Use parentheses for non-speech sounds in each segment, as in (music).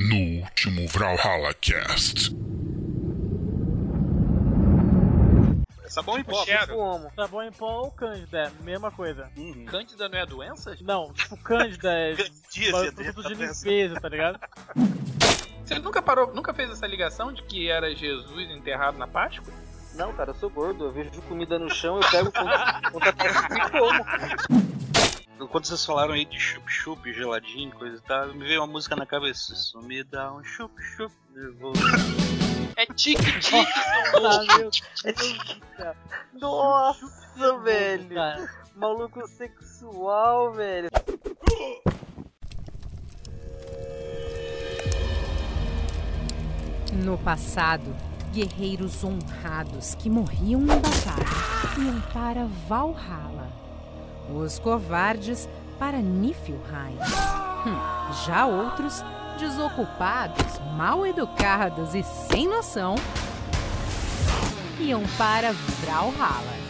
no último Brawlhalla Cast. Sabão em pó, Cheiro. como? Sabão em pó ou cândida, é mesma coisa. Uhum. Cândida não é doença? Não, tipo cândida é (laughs) produto de limpeza, tá ligado? Você nunca parou, nunca fez essa ligação de que era Jesus enterrado na Páscoa? Não, cara, eu sou gordo. Eu vejo comida no chão, eu pego conta (laughs) conta e como. Quando vocês falaram aí de chup-chup, geladinho, coisa e tal, me veio uma música na cabeça. Isso me dá um chup-chup nervoso. É tique-tique, do céu. Nossa, velho. Maluco sexual, velho. No passado, guerreiros honrados que morriam em batalha iam para Valhalla. Os covardes para Niflheim. Hum, já outros, desocupados, mal educados e sem noção, iam para Brawlhalla.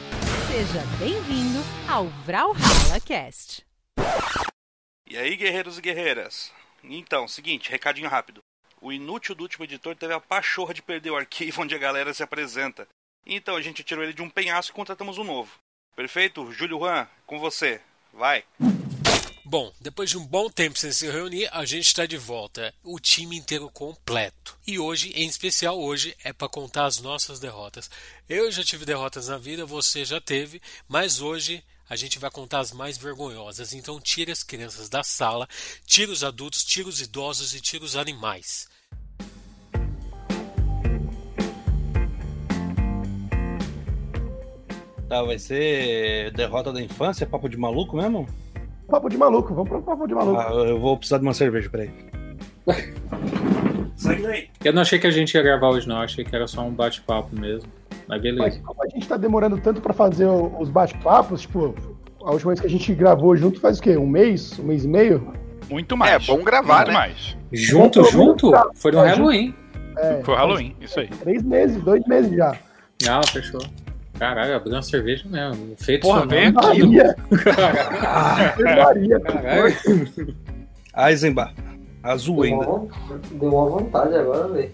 Seja bem-vindo ao Brawlhalla Cast. E aí, guerreiros e guerreiras? Então, seguinte, recadinho rápido. O inútil do último editor teve a pachorra de perder o arquivo onde a galera se apresenta. Então a gente tirou ele de um penhasco e contratamos um novo. Perfeito? Júlio Juan, com você. Vai. Bom, depois de um bom tempo sem se reunir, a gente está de volta, o time inteiro completo. E hoje, em especial hoje, é para contar as nossas derrotas. Eu já tive derrotas na vida, você já teve, mas hoje a gente vai contar as mais vergonhosas. Então tire as crianças da sala, tire os adultos, tire os idosos e tire os animais. Tá, vai ser derrota da infância, papo de maluco mesmo? Papo de maluco, vamos pro papo de maluco. Ah, eu vou precisar de uma cerveja, peraí. (laughs) Sai daí. Eu não achei que a gente ia gravar hoje, não. Eu achei que era só um bate-papo mesmo. Mas Mas beleza. como a gente tá demorando tanto pra fazer os bate-papos, tipo, a última vez que a gente gravou junto faz o quê? Um mês? Um mês e meio? Muito mais. É bom gravar, Muito né? mais. Junto, junto? Foi no É, Halloween. É, Foi o Halloween, isso aí. Três meses, dois meses já. Não, fechou. Caralho, abriu uma cerveja mesmo. Feito Porra, vem aqui. Maria, Caralho. Maria. Caralho. (laughs) Eisenbach. Azul ainda. Deu uma vontade agora, velho.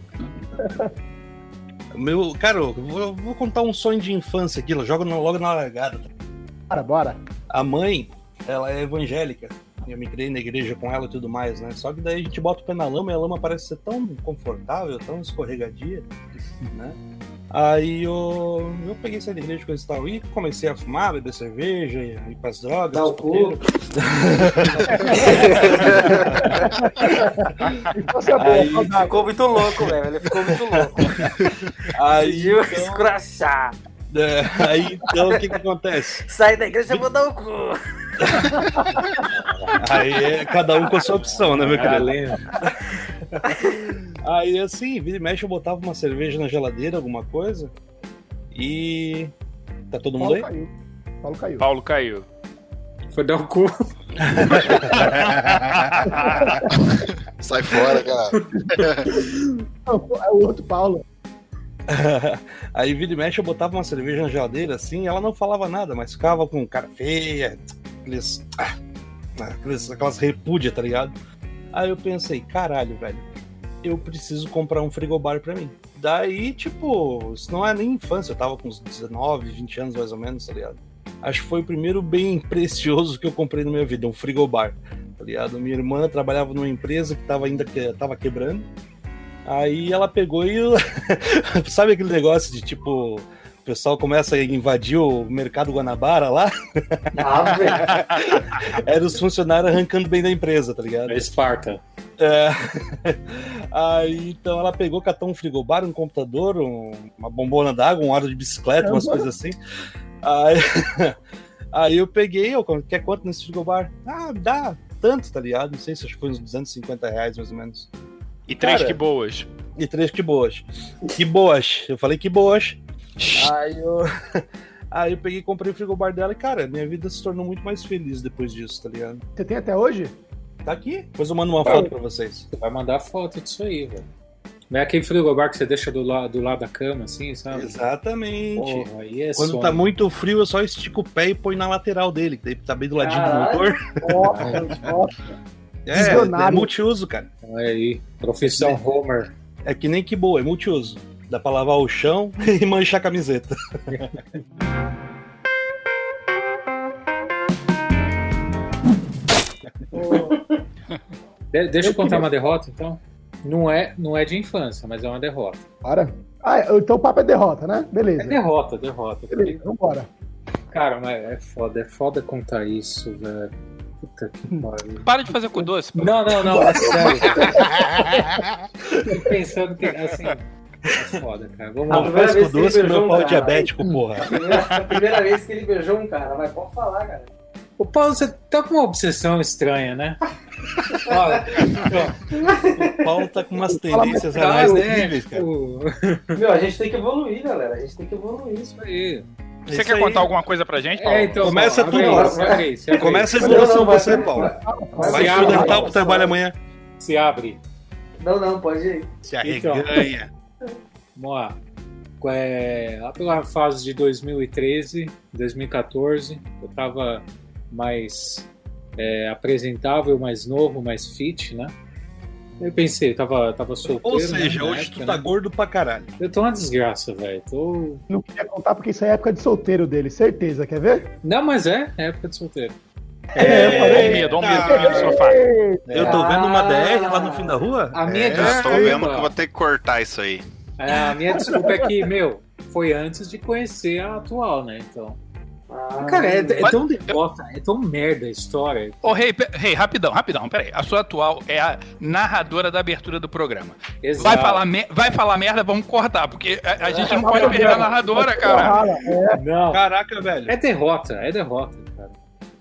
(laughs) Meu, cara, eu vou, eu vou contar um sonho de infância aqui, joga logo na largada. Bora, bora. A mãe, ela é evangélica. Eu me criei na igreja com ela e tudo mais, né? Só que daí a gente bota o pé na lama e a lama parece ser tão confortável, tão escorregadia, (laughs) né? Aí eu, eu peguei essa igreja coisa e tal e comecei a fumar, beber cerveja, ir pras drogas. Dá o. Isso é Aí. Ficou muito louco, velho. Ele ficou muito louco. Aí, Decidiu então, escrachar. é, aí então o que que acontece? Sai da igreja, eu vou dar o cu. Aí é cada um com a sua opção, né, meu querido? (laughs) Aí assim, vira e mexe, eu botava uma cerveja na geladeira, alguma coisa. E. Tá todo mundo Paulo aí? caiu. Paulo caiu. Paulo caiu. Foi dar o cu. (laughs) Sai fora, cara. Não, é o outro Paulo. (laughs) Aí vira e mexe, eu botava uma cerveja na geladeira, assim, ela não falava nada, mas ficava com cara feia, aqueles. ah, aqueles aquelas repúdia, tá ligado? Aí eu pensei, caralho, velho, eu preciso comprar um frigobar pra mim. Daí, tipo, isso não é nem infância, eu tava com uns 19, 20 anos mais ou menos, tá ligado? Acho que foi o primeiro bem (laughs) precioso que eu comprei na minha vida, um frigobar, tá ligado? Minha irmã trabalhava numa empresa que tava ainda que, tava quebrando. Aí ela pegou e. (laughs) Sabe aquele negócio de tipo. O pessoal começa a invadir o mercado Guanabara lá? Ah, velho. (laughs) Era os funcionários arrancando bem da empresa, tá ligado? É Esparta. É. (laughs) Aí então ela pegou, catou um frigobar, um computador, um- uma bombona d'água, um aro de bicicleta, umas coisas assim. Aí, (laughs) aí eu peguei, eu, quer quanto nesse frigobar? Ah, dá tanto, tá ligado? Não sei se acho que foi uns 250 reais mais ou menos. E três Cara, que boas. E três que boas. Que boas. Eu falei que boas. Aí eu. (laughs) Aí eu peguei e comprei o frigobar dela e, cara, minha vida se tornou muito mais feliz depois disso, tá ligado? Você tem até hoje? Tá aqui. Depois eu mando uma Tá. foto pra vocês. Você vai mandar foto disso aí, velho. Não é aquele frigobar que você deixa do, la do lado da cama, assim, sabe? Exatamente. Porra, aí é Quando sonho. tá muito frio, eu só estico o pé e põe na lateral dele, que daí tá bem do ladinho Caralho. do motor. Nossa, (laughs) nossa. É, é multiuso, cara. Olha aí, profissão Homer. É que nem que boa, é multiuso. Dá pra lavar o chão (laughs) e manchar a camiseta. De- deixa eu contar uma derrota, então. Não é, não é de infância, mas é uma derrota. Para. Ah, então o papo é derrota, né? Beleza. É derrota, derrota. Beleza, vambora. Cara, mas é foda, é foda contar isso, velho. Puta que pariu. Para de fazer com doce. pô. Não, não, não, é sério. (laughs) Tô pensando que, assim, é foda, cara. Vamos Não lá. vez com doce que meu um pau é cara. diabético, porra. A primeira, a primeira vez que ele beijou um cara, mas pode falar, cara. Ô, Paulo, você tá com uma obsessão estranha, né? Olha, O Paulo tá com umas tendências tá, anais né? terríveis, cara. Meu, a gente tem que evoluir, galera. A gente tem que evoluir. Isso aí. Você Isso quer aí. contar alguma coisa pra gente, Paulo? É, então, Começa Paulo, abre tudo. abre aí, se abre aí. Começa a evolução não, você, Paulo. vai- estudar abre, tal pro trabalho amanhã. Se abre. Não, não, pode ir. Se Então. Vamos lá. É, lá pela fase de 2013, 2014, eu tava mais é, apresentável, mais novo, mais fit, né? Eu pensei, tava, tava solteiro. Ou seja, né, hoje época, tu tá né? gordo pra caralho. Eu tô uma desgraça, velho. Tô... Não queria contar porque isso é época de solteiro dele, certeza, quer ver? Não, mas é, é época de solteiro. É, eu falei. medo, ó o medo aqui no sofá. Eu tô vendo uma DR lá no fim da rua. A minha É, desculpa. tô vendo que eu vou ter que cortar isso aí. É, a minha desculpa é que, meu, foi antes de conhecer a atual, né? Então. Ah, Cara, é, é tão derrota, é tão merda a história. Ô, Rei, pe- Rei, rapidão, rapidão, peraí. A sua atual é a narradora da abertura do programa. Exato. Vai falar, me- vai falar merda, vamos cortar, porque a, a gente não pode perder a narradora, cara. É. Não. Caraca, velho. É derrota, é derrota, cara.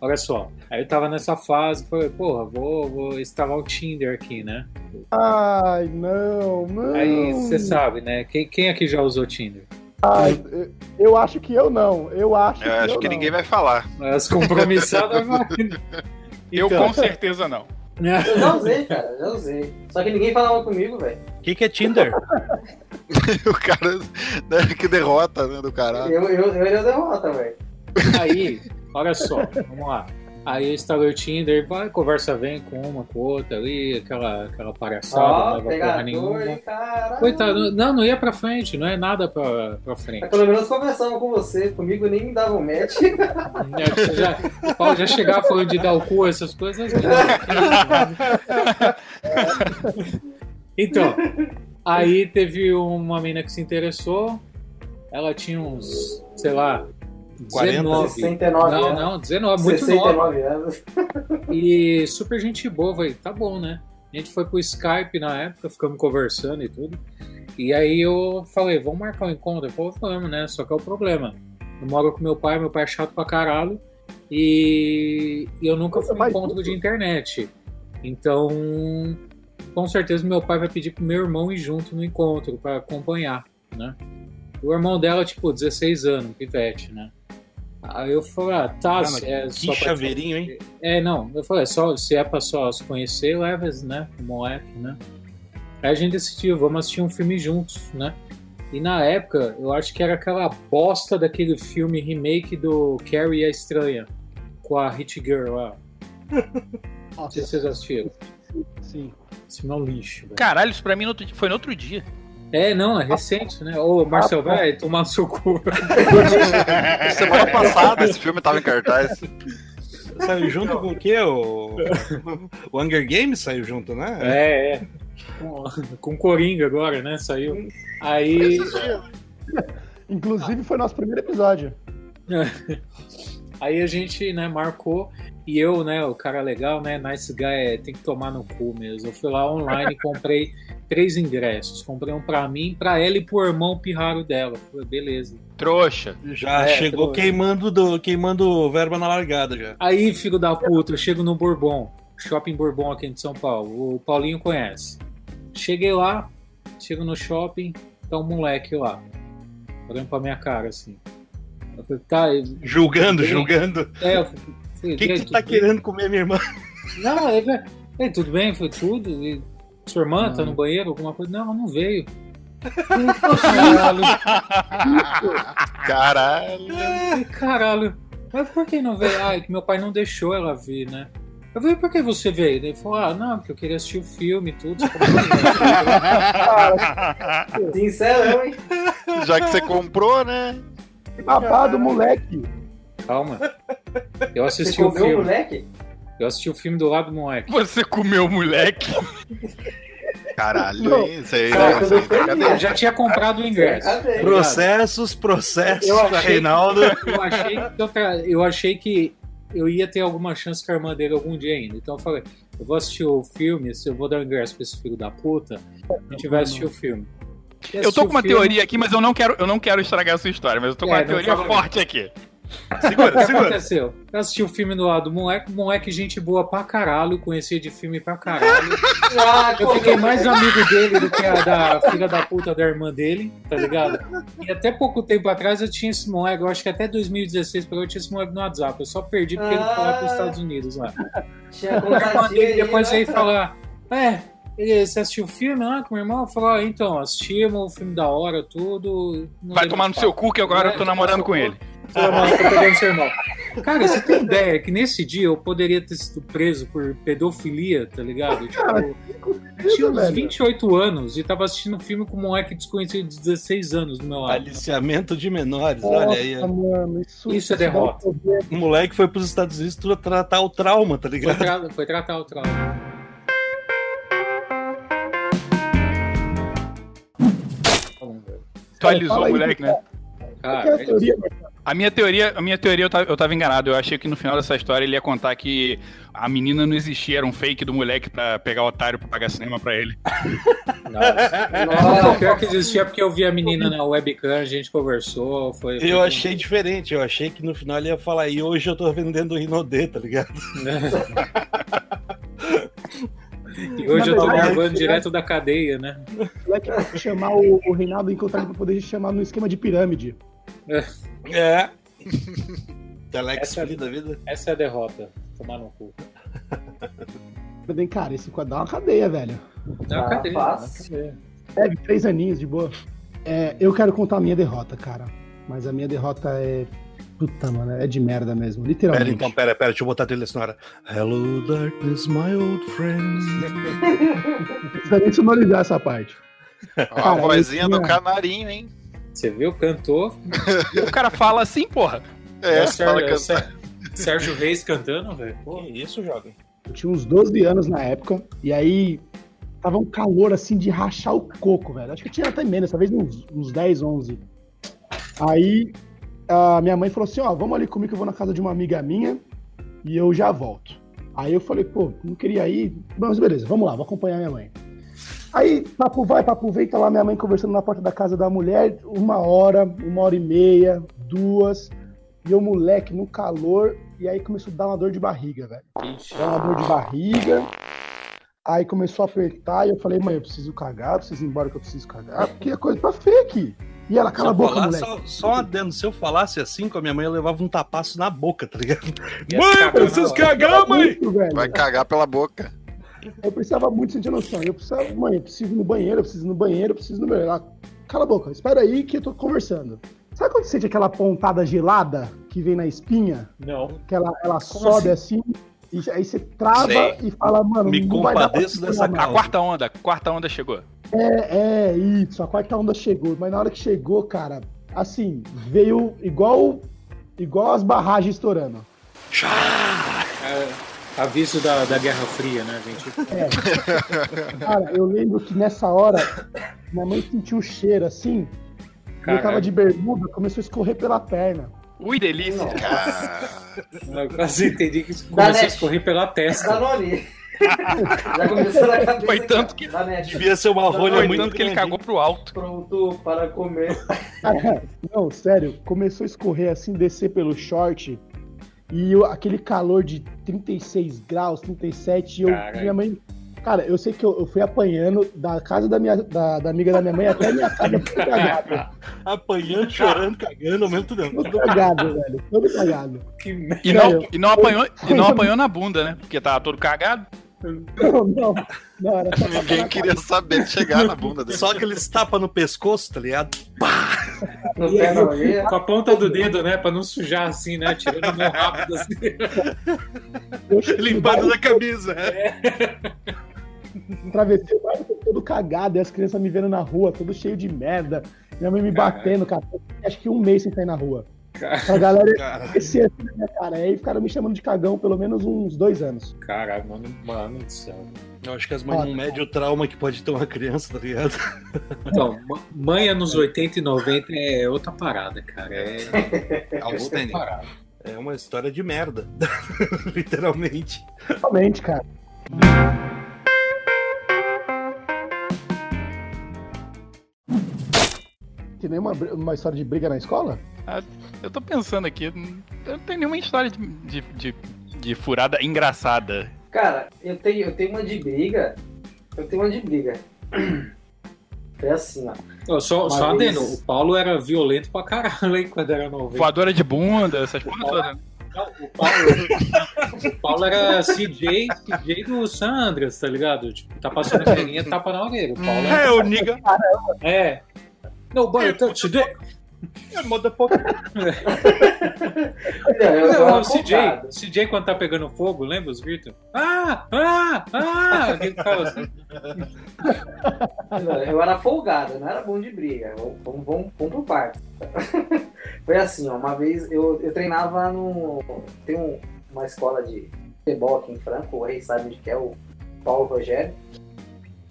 Olha só, aí eu tava nessa fase, falei, porra, vou, vou instalar o Tinder aqui, né? Ai, não, não. Aí você sabe, né? Quem, quem aqui já usou Tinder? Ai, eu- eu acho que eu não. Eu acho Eu que acho eu que não. ninguém vai falar. As compromissadas. (laughs) Eu Então. com certeza não. (laughs) Eu já usei, cara, já usei. Só que ninguém falava comigo, velho. O que, que é Tinder? (laughs) o cara. né, Que derrota, né, do caralho. Eu, eu, eu era derrota, velho. Aí, olha só, vamos lá. Aí eu instalei o Tinder, vai, conversa vem com uma, com outra ali, aquela, aquela palhaçada, Ó, não leva porra nenhuma. caralho. Coitado, não, não ia pra frente, não é nada pra, pra frente. Mas pelo menos conversava com você, comigo nem me dava um match. (laughs) É, você já, o Paulo já chegava falando de dar o cu, essas coisas. (laughs) Então, aí teve uma mina que se interessou. Ela tinha uns, sei lá, 40? 19. 69 Não, anos. não, 19, muito nova. 69 anos. E super gente boa, falei, tá bom, né? A gente foi pro Skype na época, ficamos conversando e tudo. E aí eu falei, vamos marcar um encontro? Ele falou, vamos, né? Só que é o problema. Eu moro com meu pai, meu pai é chato pra caralho. E eu nunca fui em Mas- encontro de internet. Então, com certeza meu pai vai pedir pro meu irmão ir junto no encontro pra acompanhar, né? O irmão dela, tipo, 16 anos, pivete, né? Aí eu falei, ah, tá, Cara, é que chaveirinho, hein? é, não, eu falei, só, se é pra só se conhecer, leva, né, o moleque, né. Aí a gente decidiu, vamos assistir um filme juntos, né. E na época, eu acho que era aquela bosta daquele filme remake do Carrie a Estranha, com a Hit Girl lá. (laughs) Não sei se vocês assistiram. Sim. Esse filme é um lixo, velho. Caralho, isso pra mim foi no outro dia. É, não, é recente, né? Ô, Marcel, vai tomar no seu cu. (laughs) Semana passada esse filme tava em cartaz. Saiu junto com o quê? O... o Hunger Games saiu junto, né? É, é. Com, com Coringa agora, né? Saiu. Aí. Inclusive foi nosso primeiro episódio. (laughs) Aí a gente, né, marcou e eu, né, o cara legal, né, nice guy, é, tem que tomar no cu mesmo. Eu fui lá online e comprei (laughs) três ingressos. Comprei um pra mim, pra ela e pro irmão pirraro dela. Falei, beleza. Trouxa. Já É, chegou tô- queimando, do, queimando verba na largada já. Aí, filho da puta, eu chego no Bourbon, shopping Bourbon aqui de São Paulo. O Paulinho conhece. Cheguei lá, chego no shopping, tá um moleque lá, olhando pra minha cara assim. Eu falei, tá, Julgando, julgando. é, eu falei, O que, "E que tu tá bem?" querendo comer, minha irmã? Não, ele, "Ei, tudo bem? Foi tudo? E sua irmã tá no banheiro? Alguma coisa? Não, ela não veio. (laughs) Caralho, Caralho. caralho. Mas por que não veio? Ah, é que meu pai não deixou ela vir, né? Eu falei, por que você veio? Ele falou, ah, não, porque eu queria assistir o filme e tudo. (laughs) Sincerão, hein? Já que você comprou, né? Babado, moleque. Calma. Eu assisti Você o comeu o filme. moleque? Eu assisti o filme do lado do moleque. Você comeu o moleque? Caralho, Não. Isso aí, Cara, isso aí, eu cadê? já tinha comprado o ingresso. Processos, processos Eu achei, Reinaldo. eu, achei que eu, tra- eu achei que eu ia ter alguma chance com a irmã dele algum dia ainda. Então eu falei, eu vou assistir o filme, se eu vou dar o ingresso pra esse filho da puta, a gente vai assistir o filme. Eu tô com uma filme- teoria aqui, mas eu não quero, eu não quero estragar a sua história, mas eu tô com É, uma teoria forte aqui. Segura, O que segura. aconteceu? Eu assisti o filme do lado do moleque, moleque, gente boa pra caralho, conhecia de filme pra caralho. (laughs) Ah, Eu fiquei mais amigo dele do que a da filha da puta da irmã dele, tá ligado? E até pouco tempo atrás eu tinha esse moleque, eu acho que até 2016 eu tinha esse moleque no WhatsApp. Eu só perdi porque ele foi lá pros Estados Unidos lá. Ele aí, depois né? aí falar, é, ele- você assistiu o filme lá com o meu irmão? Eu falei, ah, então, assistimos, o filme da hora, tudo. Vai tomar no seu cu que agora É, eu tô namorando com ele. Tô pegando seu irmão. Cara, você tem ideia que nesse dia eu poderia ter sido preso por pedofilia, tá ligado? Tipo, eu tinha uns velho. 28 anos e tava assistindo um filme com um moleque desconhecido de 16 anos do meu lado. Aliciamento de menores, olha aí. Nossa, mano, isso, Isso é derrota. O moleque foi pros Estados Unidos pra tratar o trauma, tá Foi, ligado? tra- foi tratar o trauma. Tu alisou fala o aí, moleque, né? Que é a Cara, teoria? A minha teoria, a minha teoria eu tava, eu tava enganado. Eu achei que no final dessa história ele ia contar que a menina não existia, era um fake do moleque pra pegar o otário pra pagar cinema pra ele. (laughs) Não, pior que existia porque eu vi a menina na webcam, a gente conversou. Foi, foi Eu achei diferente, eu achei que no final ele ia falar, e hoje eu tô vendendo Rinodê, tá ligado? (laughs) E (laughs) hoje eu tô gravando direto da cadeia, né? O moleque vai chamar o, o Reinaldo encontrar ele pra poder chamar no esquema de pirâmide. É. (laughs) Telex Essa- filho da vida. Essa é a derrota. Tomar no cu. Bem, cara, esse quadro dá uma cadeia, velho. Dá uma Ah, cadeia, fácil. Deve, três aninhos de boa. É, eu quero contar a minha derrota, cara. Mas a minha derrota é. Puta, mano, é de merda mesmo. Pera, Literalmente. então, pera, pera, deixa eu botar a trilha sonora. Hello, darkness, my old friend. Não precisa nem sonorizar essa parte. Ó, a Cara, vozinha eu do tinha- canarinho, hein? Você viu? Cantou. O cara fala assim, porra. É, o fala Sérgio, que (laughs) Sé- Sérgio Reis cantando, velho. Que isso, jovem? Eu tinha uns 12 anos na época, e aí tava um calor assim de rachar o coco, velho. Acho que eu tinha até menos, talvez uns, uns 10, 11. Aí a minha mãe falou assim: Ó, vamos ali comigo que eu vou na casa de uma amiga minha e eu já volto. Aí eu falei: pô, não queria ir, mas beleza, vamos lá, vou acompanhar minha mãe. Aí, papo vai, papo vem, tá lá minha mãe conversando na porta da casa da mulher, uma hora, uma hora e meia, duas, e o moleque no calor, e aí começou a dar uma dor de barriga, velho dá uma dor de barriga. Aí começou a apertar e eu falei, mãe, eu preciso cagar, eu preciso ir embora que eu preciso cagar, porque a coisa tá feia aqui. E ela, cala a boca, falar- moleque. Só, só adendo, se eu falasse assim com a minha mãe, eu levava um tapaço na boca, tá ligado? (laughs) Ia cagar na hora. cagar, Muito, velho. Vai cagar pela boca. Eu precisava muito sentir noção. Eu precisava, mãe, eu preciso ir no banheiro, eu preciso ir no banheiro, eu preciso ir no banheiro. Ela, cala a boca, espera aí que eu tô conversando. Sabe quando você sente aquela pontada gelada que vem na espinha? Não. Que ela, ela sobe assim? e aí você trava Sei. e fala, mano, Me não vai dar pra compadeço dessa. A quarta onda, a quarta onda chegou. É, é, isso, a quarta onda chegou, mas na hora que chegou, cara, assim, veio igual igual as barragens estourando. É, aviso da, da Guerra Fria, né, gente? Cara, eu lembro que nessa hora, minha mãe sentiu o cheiro assim, e eu tava de bermuda, começou a escorrer pela perna. Ui, delícia. Cara, Eu quase entendi que começou a escorrer pela testa. Danone. Já começou na cabeça. Foi tanto que. Devia ser uma rolha Foi muito tanto que ele cagou pro alto. Pronto para comer. (laughs) Não, sério, começou a escorrer assim, descer pelo short. E eu- aquele calor de 36 graus, 37, e eu, minha mãe. Cara, eu sei que eu, eu fui apanhando da casa da, minha, da, da amiga da minha mãe até a minha casa todo cagado. (laughs) Apanhando, chorando, cagando, ao mesmo tempo. Todo cagado, velho. Todo cagado. Que merda. E não, e não apanhou, e não apanhou na bunda, né? Porque tava todo cagado. Não, não, não, era só Ninguém queria saber de chegar na bunda dele. Só aqueles tapas no pescoço, tá ligado? No pé aí, da orelha. com a ponta do dedo, né? Pra não sujar assim, né? Tirando mão rápido assim. (laughs) Limpando da camisa. Atravessei o bairro todo cagado, e as crianças me vendo na rua, todo cheio de merda. Minha mãe me batendo, cara. Acho que um mês sem sair na rua. A galera (laughs) esse assim na minha cara. Aí ficaram me chamando de cagão pelo menos uns dois anos. Caralho, mano, mano do céu. Eu acho que as mães não medem o trauma que pode ter uma criança, tá ligado? (laughs) Então, mãe anos 80 e 90 é outra parada, cara. É (laughs) parada. É uma história de merda. Literalmente. Realmente, cara. Tem nenhuma uma história de briga na escola? Ah, eu tô pensando aqui, eu não tenho nenhuma história de, de, de, de furada engraçada. Cara, eu tenho, eu tenho uma de briga. Eu tenho uma de briga. Foi (clears throat) assim, ó. Só só vez- adendo, o Paulo era violento pra caralho, hein, quando era novo. Voadora de bunda, essas todas. Não, o Paulo, o Paulo era CJ, CJ do San Andreas, tá ligado? Tipo, tá passando a ferinha, tapa na orelha. O Paulo É, o nigga. É. No, but I touch today. Motherfucker. Não, eu, Não, o CJ. CJ quando tá pegando fogo, lembra os gritos? Ah! Ah! Ah! Ele fala assim. Não, Eu era folgado, não era bom de briga. Vamos, vamos, vamos, por parte. (laughs) Foi assim, ó, uma vez eu, eu treinava no. Tem um- uma escola de futebol aqui em Franco, o rei sabe onde que é, o Paulo Rogério.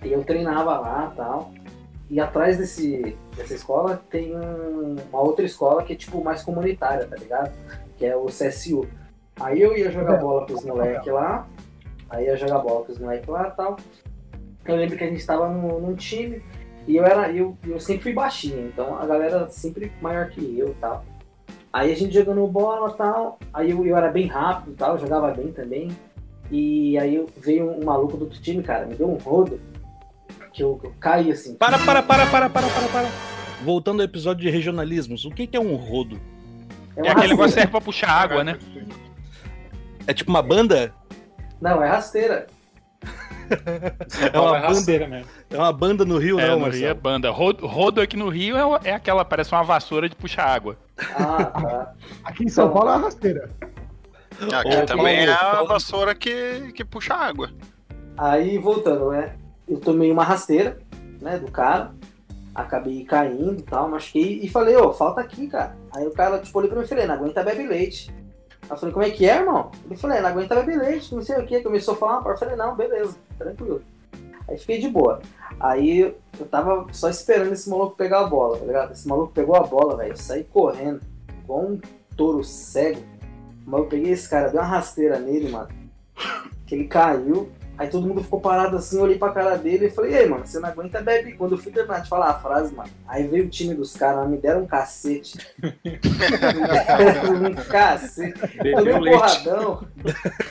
E eu treinava lá e tal. E atrás desse, dessa escola tem um- uma outra escola que é tipo mais comunitária, tá ligado? Que é o CSU. Aí eu ia jogar bola com os moleques lá. Aí ia jogar bola com os moleques lá e tal. Eu lembro que a gente tava num, num time e eu era eu, eu sempre fui baixinho, então a galera sempre maior que eu e tal. Aí a gente jogando bola e tal, aí eu, eu era bem rápido e tal, jogava bem também. E aí veio um maluco do outro time, cara, me deu um rodo que eu, eu caí assim. Para, para, para, para, para, para, para. Voltando ao episódio de regionalismos, o que que é um rodo? É, É aquele negócio que serve pra puxar água, né? É tipo uma banda? Não, é rasteira. É uma rasteira banda, mesmo. é uma banda no Rio, É, não, no Rio é banda. Rodo, rodo aqui no Rio é, é aquela, parece uma vassoura de puxar água. Ah, tá. (laughs) Aqui em São Paulo é uma rasteira. Aqui Ô, também é a vassoura que, que puxa água. Aí voltando, né? Eu tomei uma rasteira, né, do cara. Acabei caindo e tal, machuquei e falei, ô, falta aqui, cara. Aí o cara, tipo, olhou pra mim e falei, não aguenta bebe leite. Eu falei, como é que é, irmão? Ele falou, "É, não aguenta beber leite, não sei o que. Começou a falar uma parte, eu falei, não, beleza, tranquilo. Aí fiquei de boa. Aí eu tava só esperando esse maluco pegar a bola, tá ligado? Esse maluco pegou a bola, velho. Eu saí correndo, igual um touro cego. Mas eu peguei esse cara, dei uma rasteira nele, mano. Que ele caiu. Aí todo mundo ficou parado assim, eu olhei pra cara dele e falei, ei, mano, você não aguenta, bebe. Quando eu fui terminar de falar a frase, mano, aí veio o time dos caras, me deram um cacete. (laughs) (laughs) um cacete. Tomei Bebeu um leite. porradão.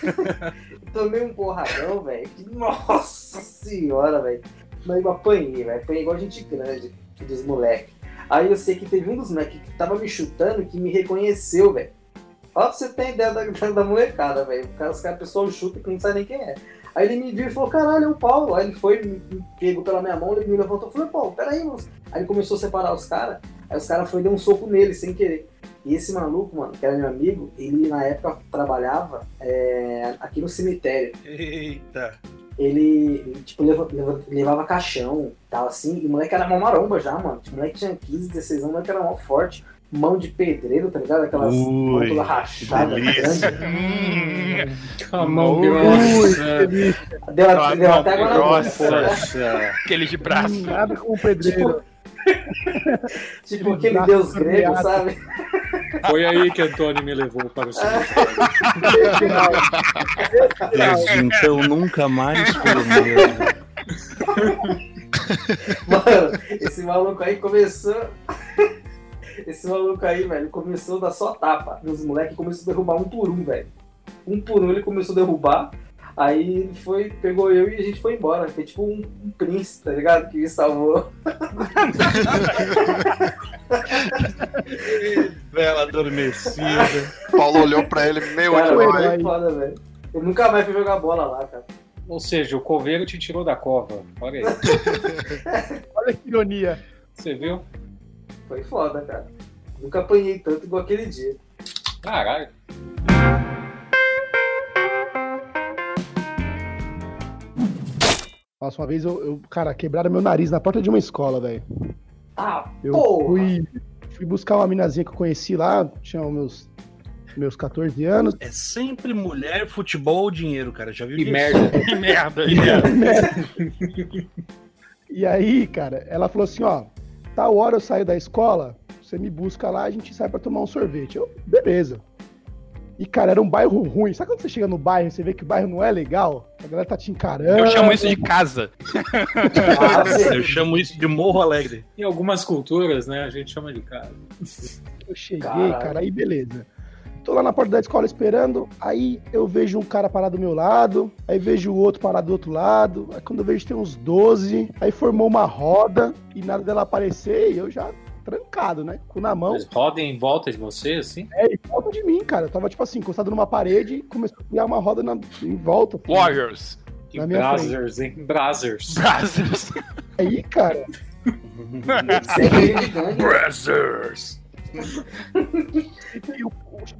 (laughs) Tomei um porradão, velho. Nossa senhora, velho. Mas eu apanhei, velho. Apanhei igual gente grande dos moleques. Aí eu sei que teve um dos moleques que tava me chutando que me reconheceu, velho. Ó, pra você ter ideia da, da, da molecada, velho. Os caras, os caras, o pessoal chuta que não sabe nem quem é. Aí ele me viu e falou, caralho, é o Paulo. Aí ele foi, pegou pela minha mão, ele me levantou e falou, Paulo, peraí, moço. Aí ele começou a separar os caras. Aí os caras foram e deu um soco nele, sem querer. E esse maluco, mano, que era meu amigo, ele na época trabalhava é, aqui no cemitério. Eita. Ele, tipo, leva- leva- levava caixão e tal, assim. E o moleque era mó maromba já, mano. Tipo, o moleque tinha 15, 16 anos, o moleque era mó forte. Mão de pedreiro, tá ligado? Aquelas mãos toda rachada, delícia. grande. Com a mão Ui, grossa. Deu, Ah, deu até boca. grossa. né? Nossa. Aquele de braço. Nada com o pedreiro. Tipo (laughs) aquele braço deus grego, sabe? Foi aí que Antônio me levou para o cemitério. Desde então nunca mais foi o mesmo. Mano, esse maluco aí começou. Esse maluco aí, velho, começou a dar só tapa nos moleques começou a derrubar um por um, velho. Um por um ele começou a derrubar. Aí ele foi, pegou eu e a gente foi embora. Foi tipo um, um príncipe, tá ligado? Que me salvou. (laughs) Bela adormecida. Paulo olhou pra ele meio Cara, herói. foda, velho. Eu nunca mais fui jogar bola lá, cara. Ou seja, o coveiro te tirou da cova. Olha aí. (laughs) Olha que ironia. Você viu? Foi foda, cara. Nunca apanhei tanto igual aquele dia. Caralho. Nossa, uma vez eu, eu, cara, quebraram meu nariz na porta de uma escola, velho. Ah, Eu porra! fui, fui buscar uma minazinha que eu conheci lá, tinha os meus, meus 14 anos. É sempre mulher, futebol ou dinheiro, cara. Já viu Que merda. (laughs) Que merda, Que merda. (laughs) E aí, cara, ela falou assim, ó, tal hora eu saio da escola, você me busca lá, a gente sai pra tomar um sorvete. Eu, beleza. E, cara, era um bairro ruim. Sabe quando você chega no bairro e você vê que o bairro não é legal? A galera tá te encarando. Eu chamo isso de casa. (laughs) Eu chamo isso de Morro Alegre. Em algumas culturas, né, a gente chama de casa. Eu cheguei, Caralho. cara, aí beleza. Tô lá na porta da escola esperando, aí eu vejo um cara parado do meu lado, aí vejo o outro parado do outro lado, aí quando eu vejo tem uns 12, aí formou uma roda e nada dela aparecer e eu já trancado, né? Com na mão. Eles rodem em volta de você, assim? É, e volta de mim, cara. Eu tava, tipo assim, encostado numa parede e começou a criar uma roda na- em volta. assim, Warriors. Na minha frente. Brazzers, hein? Brazzers. Brazzers. Aí, cara. (laughs) Brazzers. (laughs) E o,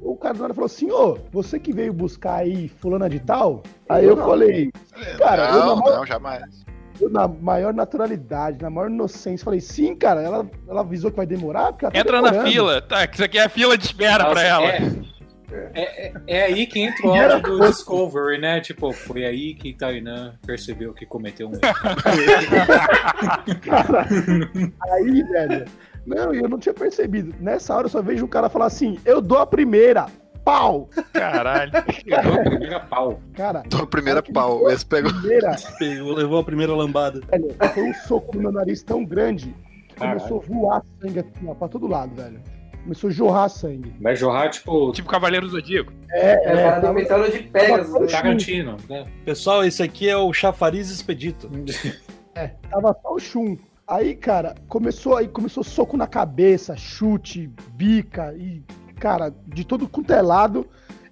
o, o cara do nada falou assim: Ô, você que veio buscar aí fulana de tal? Aí Eu eu não. falei, cara, eu não, na, maior, não, jamais. eu na maior naturalidade, na maior inocência, falei, sim, cara, ela, ela avisou que vai demorar, porque ela tá Entra na fila. Tá, que isso aqui é a fila de espera Nossa, pra ela. É, é, é- é aí que entra o áudio do Discovery, né? Tipo, foi aí que Tainan percebeu que cometeu um erro. (laughs) Cara, aí, velho. Não, e eu não tinha percebido. Nessa hora eu só vejo um cara falar assim: eu dou a primeira. Pau! Caralho. (laughs) Pegou a primeira pau. Cara, Tô a primeira pau. Esse pegou. primeira, Pegou, levou a primeira lambada. velho, foi um soco no meu nariz tão grande que começou a voar sangue assim, ó, pra todo lado, velho. Começou a jorrar sangue. Vai jorrar, tipo, Tipo Cavaleiro do Zodíaco. É, É, é, tava- meteoro de Pegasus. né? Tarantino. Né? Pessoal, esse aqui é o Chafariz Expedito. É, tava só o chum. Aí, cara, começou aí começou soco na cabeça, chute, bica e cara, de todo quanto é lado.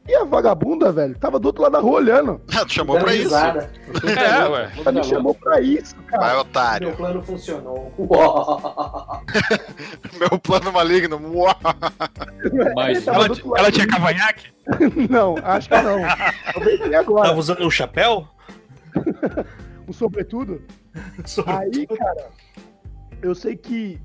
E a vagabunda, velho, tava do outro lado da rua olhando. (laughs) Tu chamou pra isso. (laughs) É, ué. Ela me chamou pra isso, cara. Vai, Meu otário. plano funcionou. (laughs) Meu plano maligno. Uau. Mas Ela, ela tinha cavanhaque? Não, acho que não. Talvez tenha agora. Tava usando um chapéu? Um sobretudo. Aí, cara, eu sei que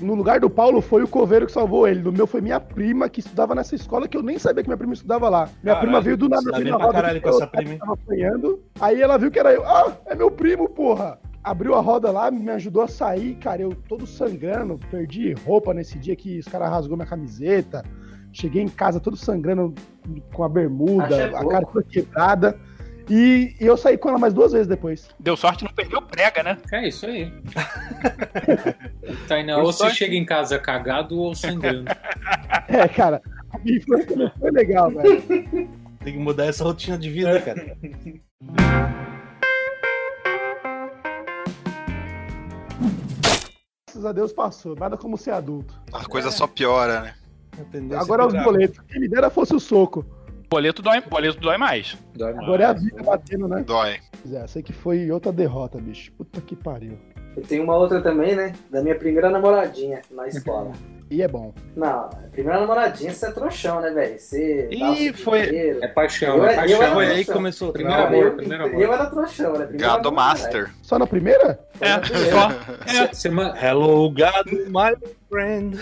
no lugar do Paulo foi o coveiro que salvou ele. No meu foi minha prima que estudava nessa escola que eu nem sabia que minha prima estudava lá. Minha Caralho, prima veio do nada você bem na pra roda, caralho com eu essa prima? Tava apanhando. Aí ela viu que era eu. Ah, é meu primo, porra. Abriu a roda lá, me ajudou a sair, cara. Eu todo sangrando, perdi roupa nesse dia que os caras rasgou minha camiseta. Cheguei em casa todo sangrando com a bermuda, Acho é a pouco. cara toda quebrada. E, e eu saí com ela mais duas vezes depois. Deu sorte, prega, né? é isso aí. (laughs) Tainan, ou você chega em casa cagado ou sangrando. (laughs) É, cara, a minha infância não foi legal, velho. Tem que mudar essa rotina de vida, cara. Graças a Deus passou, nada como ser adulto. A coisa só piora, né? Agora é os boletos. Quem me dera fosse o soco. Boleto dói, boleto dói mais. Dói Agora é a mais. vida batendo, né? Dói. É, sei que foi outra derrota, bicho. Puta que pariu. Eu tenho uma outra também, né? Da minha primeira namoradinha na escola. E é bom. Não, a primeira namoradinha você é trouxão, né, velho? Você. dá o Ih, foi- dinheiro. É paixão, Eu- é eu paixão. era Foi aí que trouxão. começou Primeiro amor, eu, primeiro eu, amor. era trouxão, era a primeira Gado. Master. Só na primeira? Foi na É, primeira. só. Ma- Hello, God, my friend.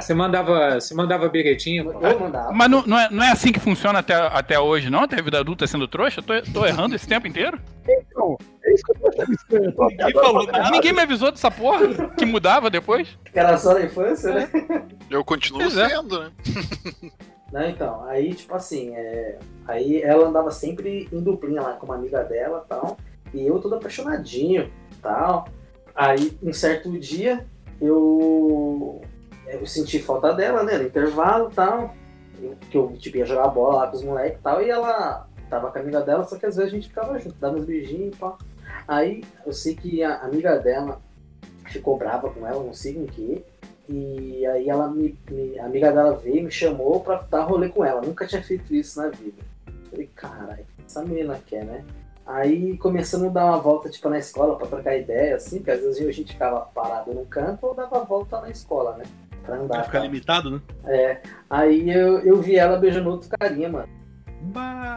você mandava, você mandava biretinho? pô? Eu mandava. Mas não, não, é, não é assim que funciona até, até hoje, não? Até a vida adulta sendo trouxa? Tô, tô errando esse tempo inteiro? Então, é isso que eu tô achando estranho. Eu tô Ninguém agora falou errado. Ninguém me avisou dessa porra que mudava depois. Que era só na infância, né? Eu continuo Pois é. sendo, né? Não, então, aí, tipo assim, é... aí ela andava sempre em duplinha lá com uma amiga dela e tal, e eu todo apaixonadinho tal. Aí, um certo dia, eu, eu senti falta dela, né, no intervalo e tal, eu- que eu tipo, ia jogar bola lá com os moleques e tal, e ela tava com a amiga dela, só que às vezes a gente ficava junto, dava uns beijinhos e pá. Aí, eu sei que a amiga dela ficou brava com ela, não sei com que, e aí ela me, me- a amiga dela veio me chamou pra dar rolê com ela. Nunca tinha feito isso na vida. Falei, caralho, essa menina quer, né? Aí começamos a dar uma volta tipo, na escola pra trocar ideia, assim, porque às vezes a gente ficava parado num canto ou dava volta na escola, né? Pra andar. Vai ficar tal. limitado, né? É. Aí eu, eu vi ela beijando outro carinha, mano.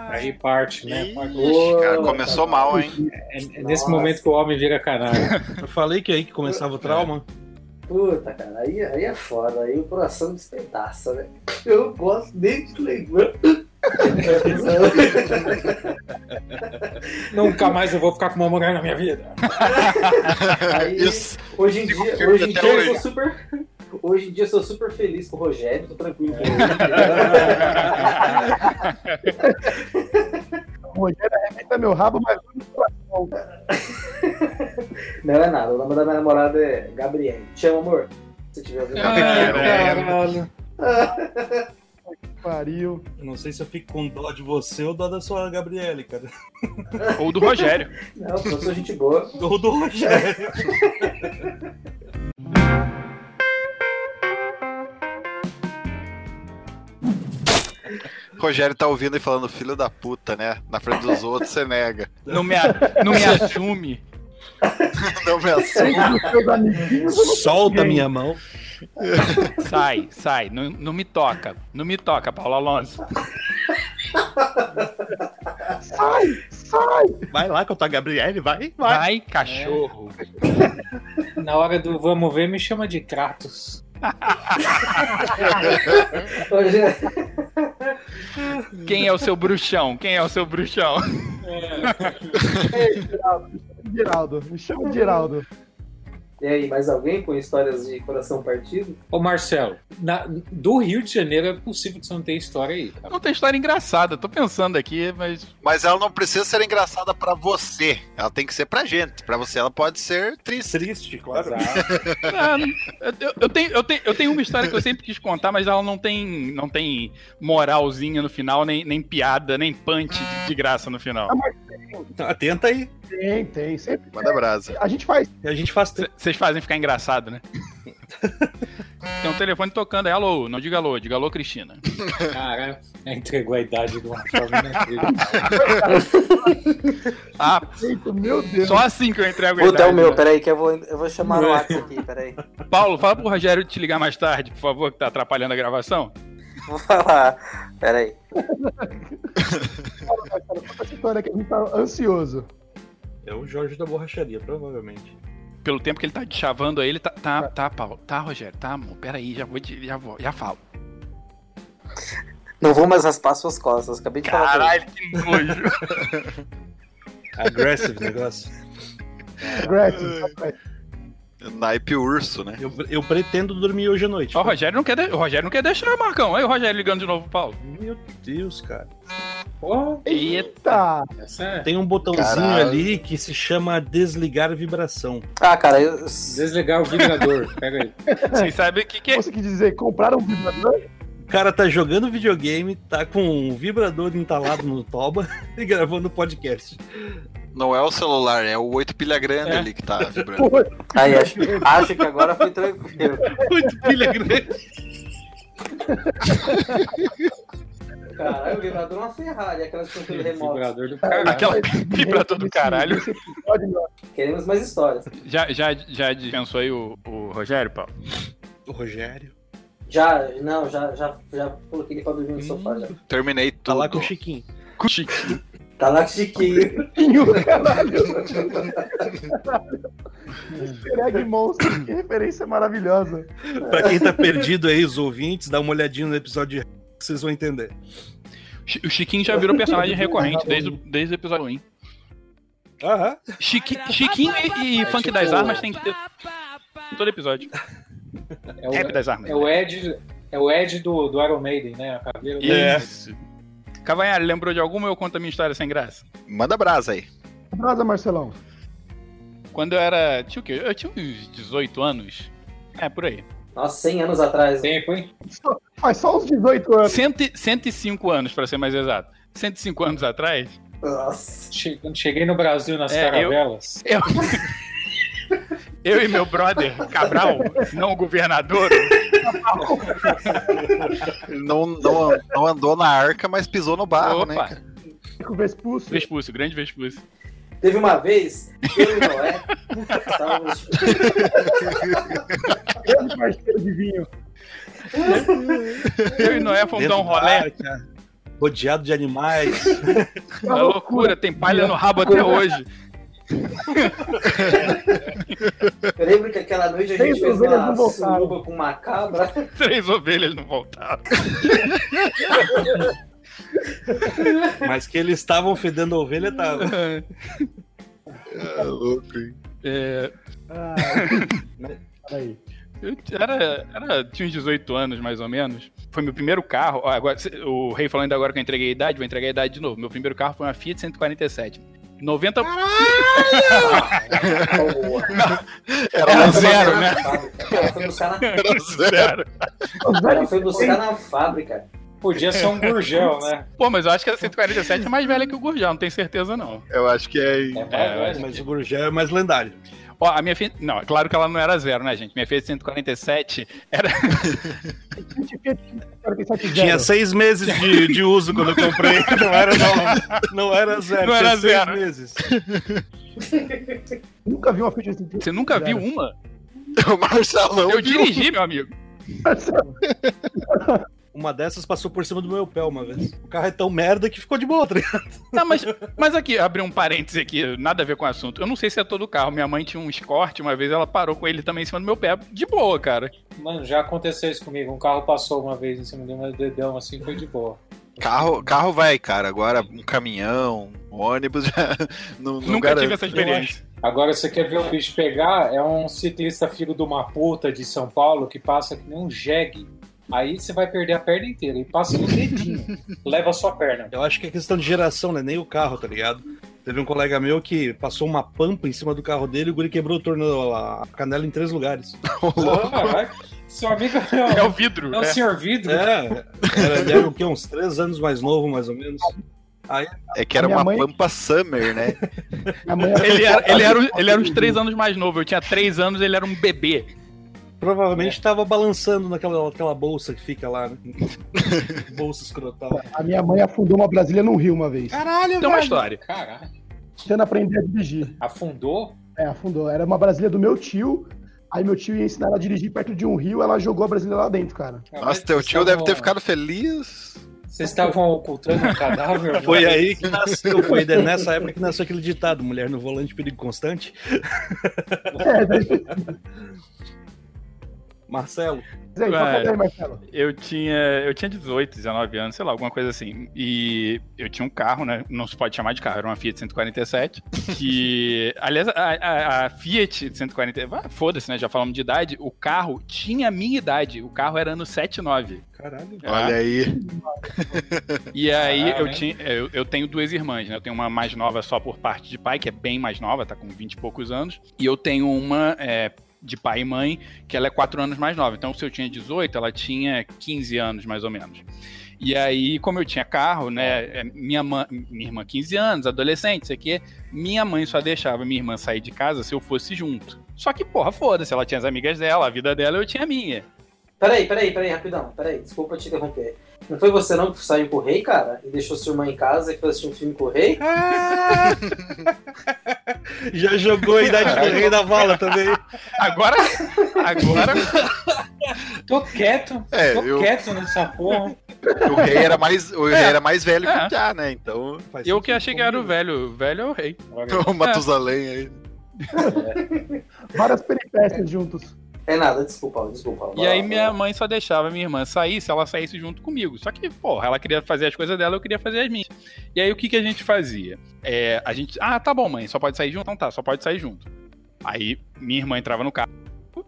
Aí parte, né? Parte. Ixi, cara, começou mal, hein? (laughs) É, é nesse momento que o homem vira canalha. (laughs) Eu falei que aí que começava o trauma. Puta, cara, aí, aí é foda, aí o coração despedaça, né? Eu não gosto nem de lembrar. (laughs) Nunca mais eu vou ficar com uma mulher na minha vida. Aí, (laughs) Isso. hoje em Fico dia, hoje em dia eu sou super. Hoje em dia eu sou super feliz com o Rogério, tô tranquilo com ele. (laughs) O Rogério arrebenta meu rabo, mas não coração. Não é nada, o nome da minha namorada é Gabriele. Te amo, amor. Se tiver ouvindo. Caralho. Pariu. Eu não sei se eu fico com dó de você ou dó da sua Gabriele, cara. (laughs) Ou do Rogério. Não, eu sou gente boa. (laughs) Ou do Rogério. (laughs) Rogério tá ouvindo e falando, filho da puta, né? Na frente dos outros você nega. Não me, a- não me assume. Não me assume. Solta minha mão. (laughs) Sai, sai. Não, não me toca. Não me toca, Paulo Alonso. Sai, sai. Vai lá com a tua Gabriele, vai, vai. Vai, cachorro. Na hora do vamos ver, me chama de Kratos. Rogério, Quem é o seu bruxão? Quem é o seu bruxão? Ei, Geraldo, me chama de Geraldo. Me chama de Geraldo. E aí, mais alguém com histórias de coração partido? Ô Marcelo, na- do Rio de Janeiro é possível que você não tenha história aí, cara. Não tem história engraçada. Tô pensando aqui, mas. Mas ela não precisa ser engraçada pra você. Ela tem que ser pra gente. Pra você ela pode ser triste. Triste, claro. Ah, não- eu, eu tenho, eu, tenho, eu tenho uma história que eu sempre quis contar, mas ela não tem, não tem moralzinha no final, nem, nem piada, nem punch de, de graça no final. Então, Atenta aí. Tem, tem. Sempre. Manda brasa. A gente faz. A gente faz. Vocês fazem ficar engraçado, né? Tem um telefone tocando aí, alô, não diga alô, diga alô, Cristina. Caralho, entregou a idade de uma forma. Ah, Eita, meu Deus. só assim que eu entrego a Puta, é idade, o meu, né? peraí que eu vou, eu vou chamar no WhatsApp aqui, peraí. Paulo, fala pro Rogério te ligar mais tarde, por favor, que tá atrapalhando a gravação. Vou falar, peraí. Conta essa história que a gente tá ansioso. É o Jorge da borracharia, provavelmente. Pelo tempo que ele tá te chavando aí, ele tá, tá, tá, Paulo. Tá, Rogério, tá, amor, peraí, já vou, te- já vou, já falo. Não vou mais raspar suas costas, acabei de falar. Caralho, que nojo. (laughs) (laughs) Aggressive negócio. Aggressive, Naipe urso, né? Eu, eu pretendo dormir hoje à noite. Ó, o Rogério não quer, de- o Rogério não quer deixar, Marcão. Aí o Rogério ligando de novo pro Paulo. Meu Deus, cara. Porra, Eita! é. Tem um botãozinho Caralho. ali que se chama desligar vibração. Ah, cara, eu. Desligar o vibrador. (laughs) Pega aí. Vocês sabem o que, que é? Você quer dizer, compraram um vibrador? O cara tá jogando videogame, tá com um vibrador entalado no toba (laughs) e gravando podcast. Não é o celular, é o 8 pilha grande É. ali que tá (laughs) vibrando. Aí, acho, acho que agora foi tranquilo. (laughs) Muito pilha grande. Caralho, o vibrador é uma Ferrari, aquelas controle remoto. Vibrador do caralho. Aquela (laughs) vibrador do caralho. Queremos mais histórias. Já, já, já dispensou aí o, o Rogério, Paulo? O Rogério. Já, não, já, já, já coloquei ele pra dormir no sofá já. Terminei Tá tudo. lá com o Chiquinho. Tá com o Chiquinho. Chiquinho, caralho. Easter egg monstro, que referência maravilhosa. Pra quem tá perdido aí, os ouvintes, dá uma olhadinha no episódio de que vocês vão entender. O Chiquinho já virou personagem recorrente desde, o- desde o episódio 1. Aham. Chiqui, Chiquinho e, e Funk das Armas tem que ter em todo episódio. É o, Rap das Armas. é o Ed, é o Ed do, do Iron Maiden, né? A caveira do Isso. Cavanhaque, lembrou de alguma ou eu conto a minha história sem graça? Manda brasa aí. Brasa, Marcelão. Quando eu era. Tinha o quê? Eu tinha uns 18 anos. É, por aí. Nossa, 100 anos atrás. tempo, hein? Faz só uns 18 anos. Cento, e- 105 anos, pra ser mais exato. 105 anos atrás, Nossa. Quando cheguei no Brasil nas É, caravelas. eu. Eu (laughs) e meu brother Cabral, não o governador, Não, não, não andou na arca, mas pisou no barro, né? Opa. cara? Com o Vespúcio. Vespúcio, grande Vespúcio. Teve uma vez, eu e Noé, estávamos... Grande parceiro de vinho. Eu e Noé fomos dar um rolé. Rodeado de animais. É loucura, tem palha no rabo até hoje. Eu lembro que aquela noite a gente Três fez uma suruba com uma cabra. (laughs) Três ovelhas não voltaram. (laughs) Mas que eles estavam fedendo a ovelha, tava. É louco, hein? É, Ah, peraí. (laughs) eu era, era, tinha uns 18 anos, mais ou menos. Foi meu primeiro carro. Ó, agora, o rei falando agora que eu entreguei a idade, vou entregar a idade de novo. Meu primeiro carro foi uma Fiat 147. 90. Era Era zero, né? Ela foi buscar na, Era zero. ela foi buscar na fábrica. Podia ser um gurgel, né? Pô, mas eu acho que a 147 é mais velha que o Gurgel, não tenho certeza não. Eu acho que é. É, É, é, Mas o Gurgel é mais lendário. Ó, a minha Fiat. Não, é claro que ela não era zero, né, gente? Minha Fiat 147 era. (laughs) Tinha seis meses de, de uso quando eu comprei. (laughs) Não era, não, não era zero. Não era tinha seis zero. meses. Nunca vi uma Fiat assim. Você nunca viu uma? (laughs) O Marcelão. Eu viu? dirigi, meu amigo. Uma dessas passou por cima do meu pé uma vez. O carro é tão merda que ficou de boa, tá ligado? Tá, mas, mas aqui, abrir um parêntese aqui, nada a ver com o assunto. Eu não sei se é todo carro. Minha mãe tinha um Escort, uma vez ela parou com ele também em cima do meu pé, de boa, cara. Mano, já aconteceu isso comigo. Um carro passou uma vez em cima de um dedão assim, foi de boa. Carro, carro vai, cara. Agora um caminhão, um ônibus já. (laughs) Não, não Nunca garanto. tive essa experiência. Agora, você quer ver o bicho pegar? É um ciclista filho de uma puta de São Paulo que passa que nem um jegue. Aí você vai perder a perna inteira. E passa no dedinho. (laughs) leva a sua perna. Eu acho que é questão de geração, né? Nem o carro, tá ligado? Teve um colega meu que passou uma pampa em cima do carro dele e o guri quebrou o torno, a canela em três lugares. (laughs) Caralho, seu amigo é É o, o vidro. é o é. senhor vidro. É, era, ele era o quê? Uns três anos mais novo, mais ou menos. Aí, É que era uma mãe- Pampa Summer, né? (laughs) Ele era, ele, era, o- ele era uns três anos mais novo. Eu tinha três anos, ele era um bebê. Provavelmente tava balançando naquela naquela bolsa que fica lá, né? (laughs) bolsa escrotal. A minha mãe afundou uma Brasília num rio uma vez. Caralho, Tem uma história. Caralho. Tentando aprender a dirigir. Afundou? É, afundou. Era uma Brasília do meu tio. Aí meu tio ia ensinar ela a dirigir perto de um rio, ela jogou a Brasília lá dentro, cara. Nossa, teu tio deve ter ficado feliz. Vocês estavam ocultando um cadáver? (laughs) Foi aí que nasceu, foi nessa época que nasceu aquele ditado, mulher no volante, perigo constante. É, daí... (laughs) Marcelo, Mas aí, toca aí, Marcelo. Eu tinha, eu tinha 18, 19 anos, sei lá, alguma coisa assim. E eu tinha um carro, né? Não se pode chamar de carro, era uma Fiat 147. (laughs) Que, aliás, a, a- a Fiat 147, ah, foda-se, né? Já falamos de idade. O carro tinha a minha idade. O carro era ano 79. caralho. Olha aí. E aí Caralho, eu, tinha, eu, eu tenho duas irmãs, né? Eu tenho uma mais nova só por parte de pai, que é bem mais nova, tá com 20 e poucos anos. E eu tenho uma é, de pai e mãe, que ela é 4 anos mais nova. Então, se eu tinha 18, ela tinha 15 anos, mais ou menos. E aí, como eu tinha carro, né? é, Minha, mãe, minha irmã, 15 anos, adolescente, isso aqui, minha mãe só deixava minha irmã sair de casa se eu fosse junto. Só que, porra, foda-se, ela tinha as amigas dela, a vida dela, eu tinha a minha. Peraí, peraí, peraí, rapidão. Peraí, desculpa te interromper. Não foi você não que saiu com o rei, cara? E deixou sua irmã em casa e foi assistir um filme com o rei? (laughs) Já jogou a idade do rei da vala também. Agora, agora, Tô quieto. É, tô eu- quieto nessa porra. O rei era mais, o rei É. era mais velho que É. o Piá, né? Então, Faz eu que achei que era o velho. O velho é o rei. (laughs) o Matusalém aí. Várias peripécias juntos. É nada, desculpa, desculpa. E aí minha mãe só deixava minha irmã sair se ela saísse junto comigo. Só que, porra, ela queria fazer as coisas dela, eu queria fazer as minhas. E aí o que, que a gente fazia? É, a gente. Ah, tá bom, mãe, só pode sair junto? Então tá, só pode sair junto. Aí minha irmã entrava no carro,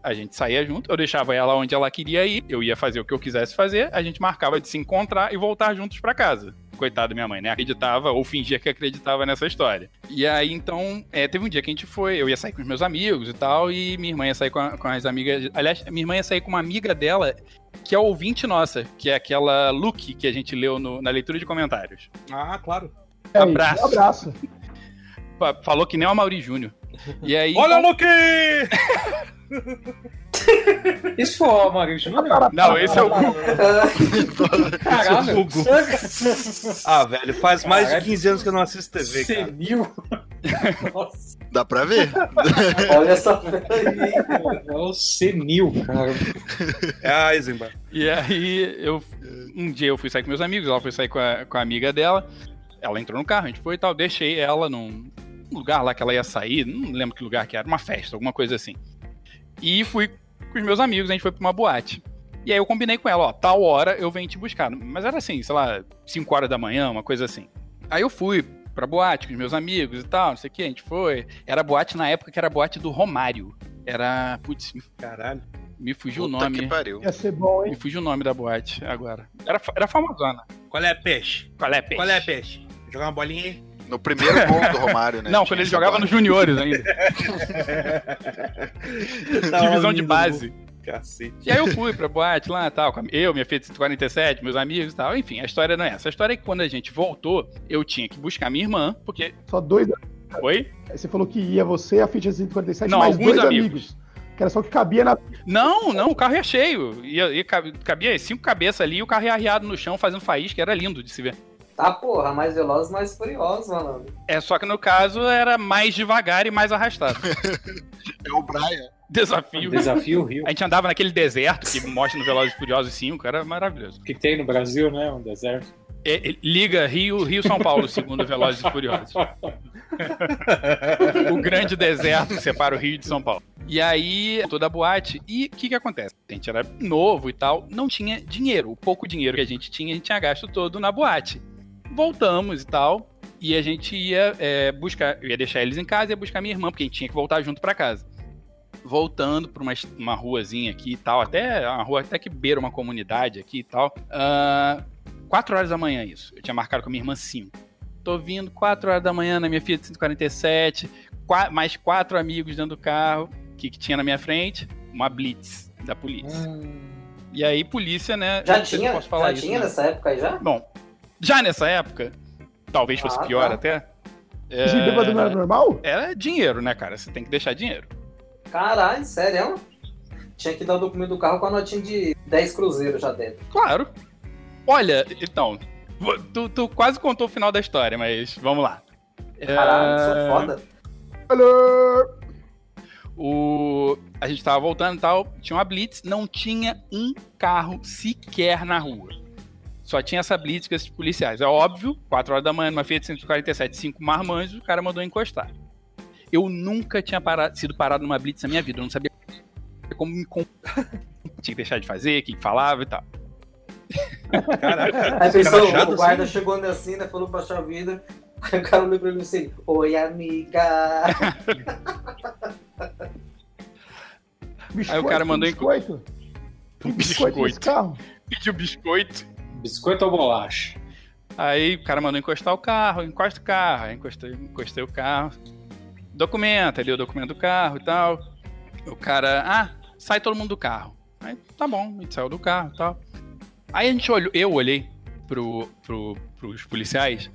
a gente saía junto, eu deixava ela onde ela queria ir, eu ia fazer o que eu quisesse fazer, a gente marcava de se encontrar e voltar juntos pra casa. Coitada da minha mãe, né? Acreditava ou fingia que acreditava nessa história. E aí, então, é, teve um dia que a gente foi, eu ia sair com os meus amigos e tal, e minha irmã ia sair com, a- com as amigas. Aliás, minha irmã ia sair com uma amiga dela, que é ouvinte nossa, que é aquela Luke que a gente leu no- na leitura de comentários. Ah, claro. É Abraço. Um abraço. Fa- Falou que nem o Mauri Júnior. E aí. Olha, Luke! (laughs) (laughs) Isso foi o Mario Júnior? Não, esse é o. Caralho. Gugu. (laughs) Ah, velho, faz mais de Caralho. é 15 anos que eu não assisto TV, cara. Senil. (laughs) Nossa, Dá pra ver. Olha essa fera aí. é o senil, cara. É a Eisenbach. E aí, eu, um dia eu fui sair com meus amigos, ela foi sair com a, com a amiga dela. Ela entrou no carro, a gente foi e tal. Deixei ela num lugar lá que ela ia sair, não lembro que lugar que era, uma festa, alguma coisa assim. E fui com os meus amigos, a gente foi pra uma boate. E aí eu combinei com ela, ó, tal hora eu venho te buscar. Mas era assim, sei lá, 5 horas da manhã, uma coisa assim. Aí eu fui pra boate com os meus amigos e tal, não sei o que, a gente foi. Era boate na época que era boate do Romário. Era, putz, Caralho. me fugiu o Puta nome. que pariu. Ia ser bom, hein? Me fugiu o nome da boate agora. Era, era famosona. Qual é peixe? Qual é, peixe? Qual é peixe? Jogar uma bolinha aí? No primeiro gol do Romário, né? Não, quando ele jogava bola. nos juniores ainda. Tava Divisão de base. Cacete. E aí eu fui pra boate lá, tal, com a- eu, minha Fiat 147, meus amigos e tal. Enfim, a história não é essa. A história é que quando a gente voltou, eu tinha que buscar minha irmã, porque... Só dois. Oi? Você falou que ia você, a Fiat 147, Não, mais alguns dois amigos. amigos. Que era só que cabia na. Não, não, o carro ia cheio. Ia, ia, cab- cabia cinco cabeças ali e o carro ia arriado no chão fazendo faísca, era lindo de se ver. Tá, porra, mais veloz, mais furioso, malandro. É só que no caso era mais devagar e mais arrastado. (laughs) É o Brian. Desafio. Desafio Rio. (laughs) A gente andava naquele deserto que mostra no Velozes e Furiosos 5, era maravilhoso. Que tem no Brasil, né? Um deserto. É, é, liga Rio, Rio São Paulo, segundo Velozes e Furiosos. (laughs) o grande deserto que separa o Rio de São Paulo. E aí, toda a boate. E o que que acontece? A gente era novo e tal, não tinha dinheiro. O pouco dinheiro que a gente tinha, a gente tinha gasto todo na boate. Voltamos e tal. E a gente ia é, buscar. Eu ia deixar eles em casa e ia buscar minha irmã, porque a gente tinha que voltar junto pra casa. Voltando pra uma, uma ruazinha aqui e tal, até uma rua até que beira uma comunidade aqui e tal. Ah, 4 horas da manhã, isso. Eu tinha marcado com a minha irmã 5. Tô vindo 4 horas da manhã na minha Fiat 147, qua- mais quatro amigos dentro do carro. O que, que tinha na minha frente? Uma blitz da polícia. E aí, polícia, né? Já tinha? posso falar Já isso, tinha né? nessa época aí já? Bom, já nessa época, talvez fosse Ah, pior tá. até. De bêbado não era normal? Era dinheiro, né, cara? Você tem que deixar dinheiro. Caralho, sério? Tinha que dar o documento do carro com a notinha de 10 cruzeiros já dentro. Claro. Olha, então, tu, tu quase contou o final da história, mas vamos lá. Caralho, sou É, foda. O... A gente tava voltando e tal, tinha uma blitz, não tinha um carro sequer na rua. Só tinha essa blitz com esses policiais. É óbvio, 4 horas da manhã, numa Fiat 147, 5 marmanjos, o cara mandou encostar. Eu nunca tinha parado- sido parado numa blitz na minha vida, eu não sabia como me (laughs) tinha que deixar de fazer, o que falava e tal. Caraca, Aí pensou, o guarda assim? chegou assim, né? Falou pra vidro. Aí o cara olhou pra mim assim, oi amiga. (laughs) Aí o cara mandou biscoito. Um biscoito? Pediu biscoito. Biscoito ou bolacha? Aí o cara mandou encostar o carro, encosta o carro, aí encostei, encostei o carro. Documenta ali o documento do carro e tal. O cara, ah, sai todo mundo do carro. Aí tá bom, a gente saiu do carro e tal. Aí a gente olhou, eu olhei pro, pro, pros policiais,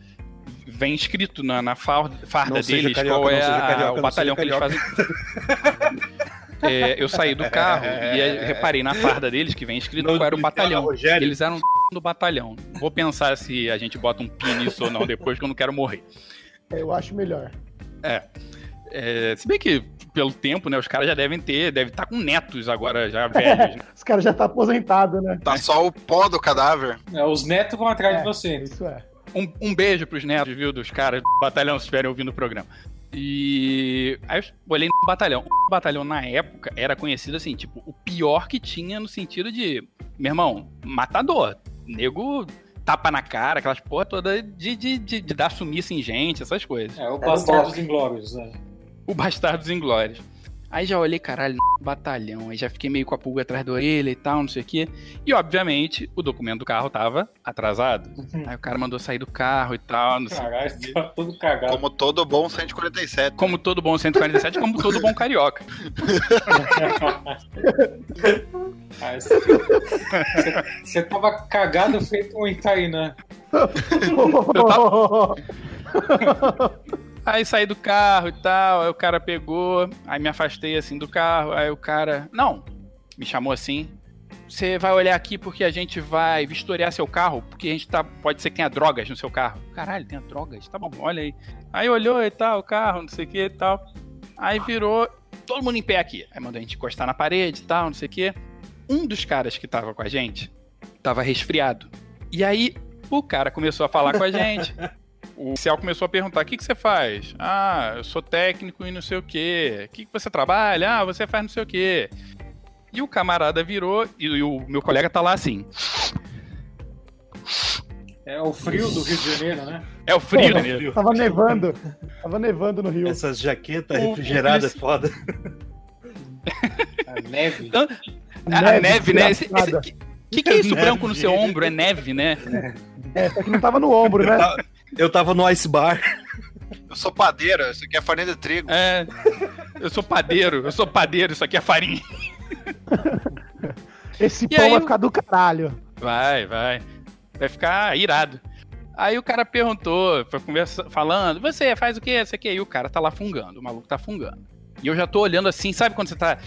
vem escrito na, na farda, farda deles carioca, qual é a- carioca, o batalhão que eles fazem. (laughs) É, eu saí do carro e (laughs) reparei na farda deles que vem escrito Não, qual era o policial batalhão. Rogério. Eles eram do batalhão. Vou pensar se a gente bota um pin nisso ou não depois, que eu não quero morrer. Eu acho melhor. É. É, se bem que, pelo tempo, né, os caras já devem ter, devem estar com netos agora já (laughs) velhos. né? Os caras já tá aposentado, né? Tá só o pó do cadáver. É, os netos vão atrás É, de você. Isso é. Um, um beijo pros netos, viu, dos caras do batalhão, se estiverem ouvindo o programa. E aí eu olhei no batalhão. O batalhão, na época, era conhecido assim, tipo, o pior que tinha no sentido de, meu irmão, matador. Nego tapa na cara, aquelas porra toda de, de, de, de dar sumiço em gente, essas coisas. É, o É Bastardos. Inglórios. né? O Bastardos Inglórios. Aí já olhei, caralho, batalhão. Aí já fiquei meio com a pulga atrás da orelha e tal, não sei o quê. E, obviamente, o documento do carro tava atrasado. Aí o cara mandou sair do carro e tal, não sei. Caralho, tá todo cagado. Como todo bom 147. Como todo bom 147, como todo bom carioca. (laughs) Você tava cagado feito um Itaína. (laughs) Aí saí do carro e tal, aí o cara pegou, aí me afastei assim do carro, aí o cara. Não, me chamou assim. você vai olhar aqui porque a gente vai vistoriar seu carro, porque a gente tá. Pode ser que tenha drogas no seu carro. Caralho, tem drogas? Tá bom, olha aí. Aí olhou e tal, o carro, não sei o que e tal. Aí virou todo mundo em pé aqui. Aí mandou a gente encostar na parede e tal, não sei o que. Um dos caras que tava com a gente tava resfriado. E aí o cara começou a falar com a gente. (laughs) O oficial começou a perguntar: o que, que você faz? Ah, eu sou técnico e não sei o quê. O que, que você trabalha? Ah, você faz não sei o quê. E o camarada virou e, e o meu colega tá lá assim. É o frio do Rio de Janeiro, né? É o frio, né? Tava nevando. Tava nevando no Rio. Essas jaquetas refrigeradas é foda. A neve. A a neve, né? Esse, esse, que, que que é isso Neve. branco no seu ombro? É neve, né? É, só que não tava no ombro, né? Eu tava, no ice bar. Eu sou padeiro, isso aqui é farinha de trigo. É. Eu sou padeiro, eu sou padeiro, isso aqui é farinha. Esse E pão aí vai ficar do caralho. Vai, vai. Vai ficar irado. Aí o cara perguntou, foi conversa, falando, você faz o quê? Você quê? E o cara tá lá fungando, o maluco tá fungando. E eu já tô olhando assim, sabe quando você tá.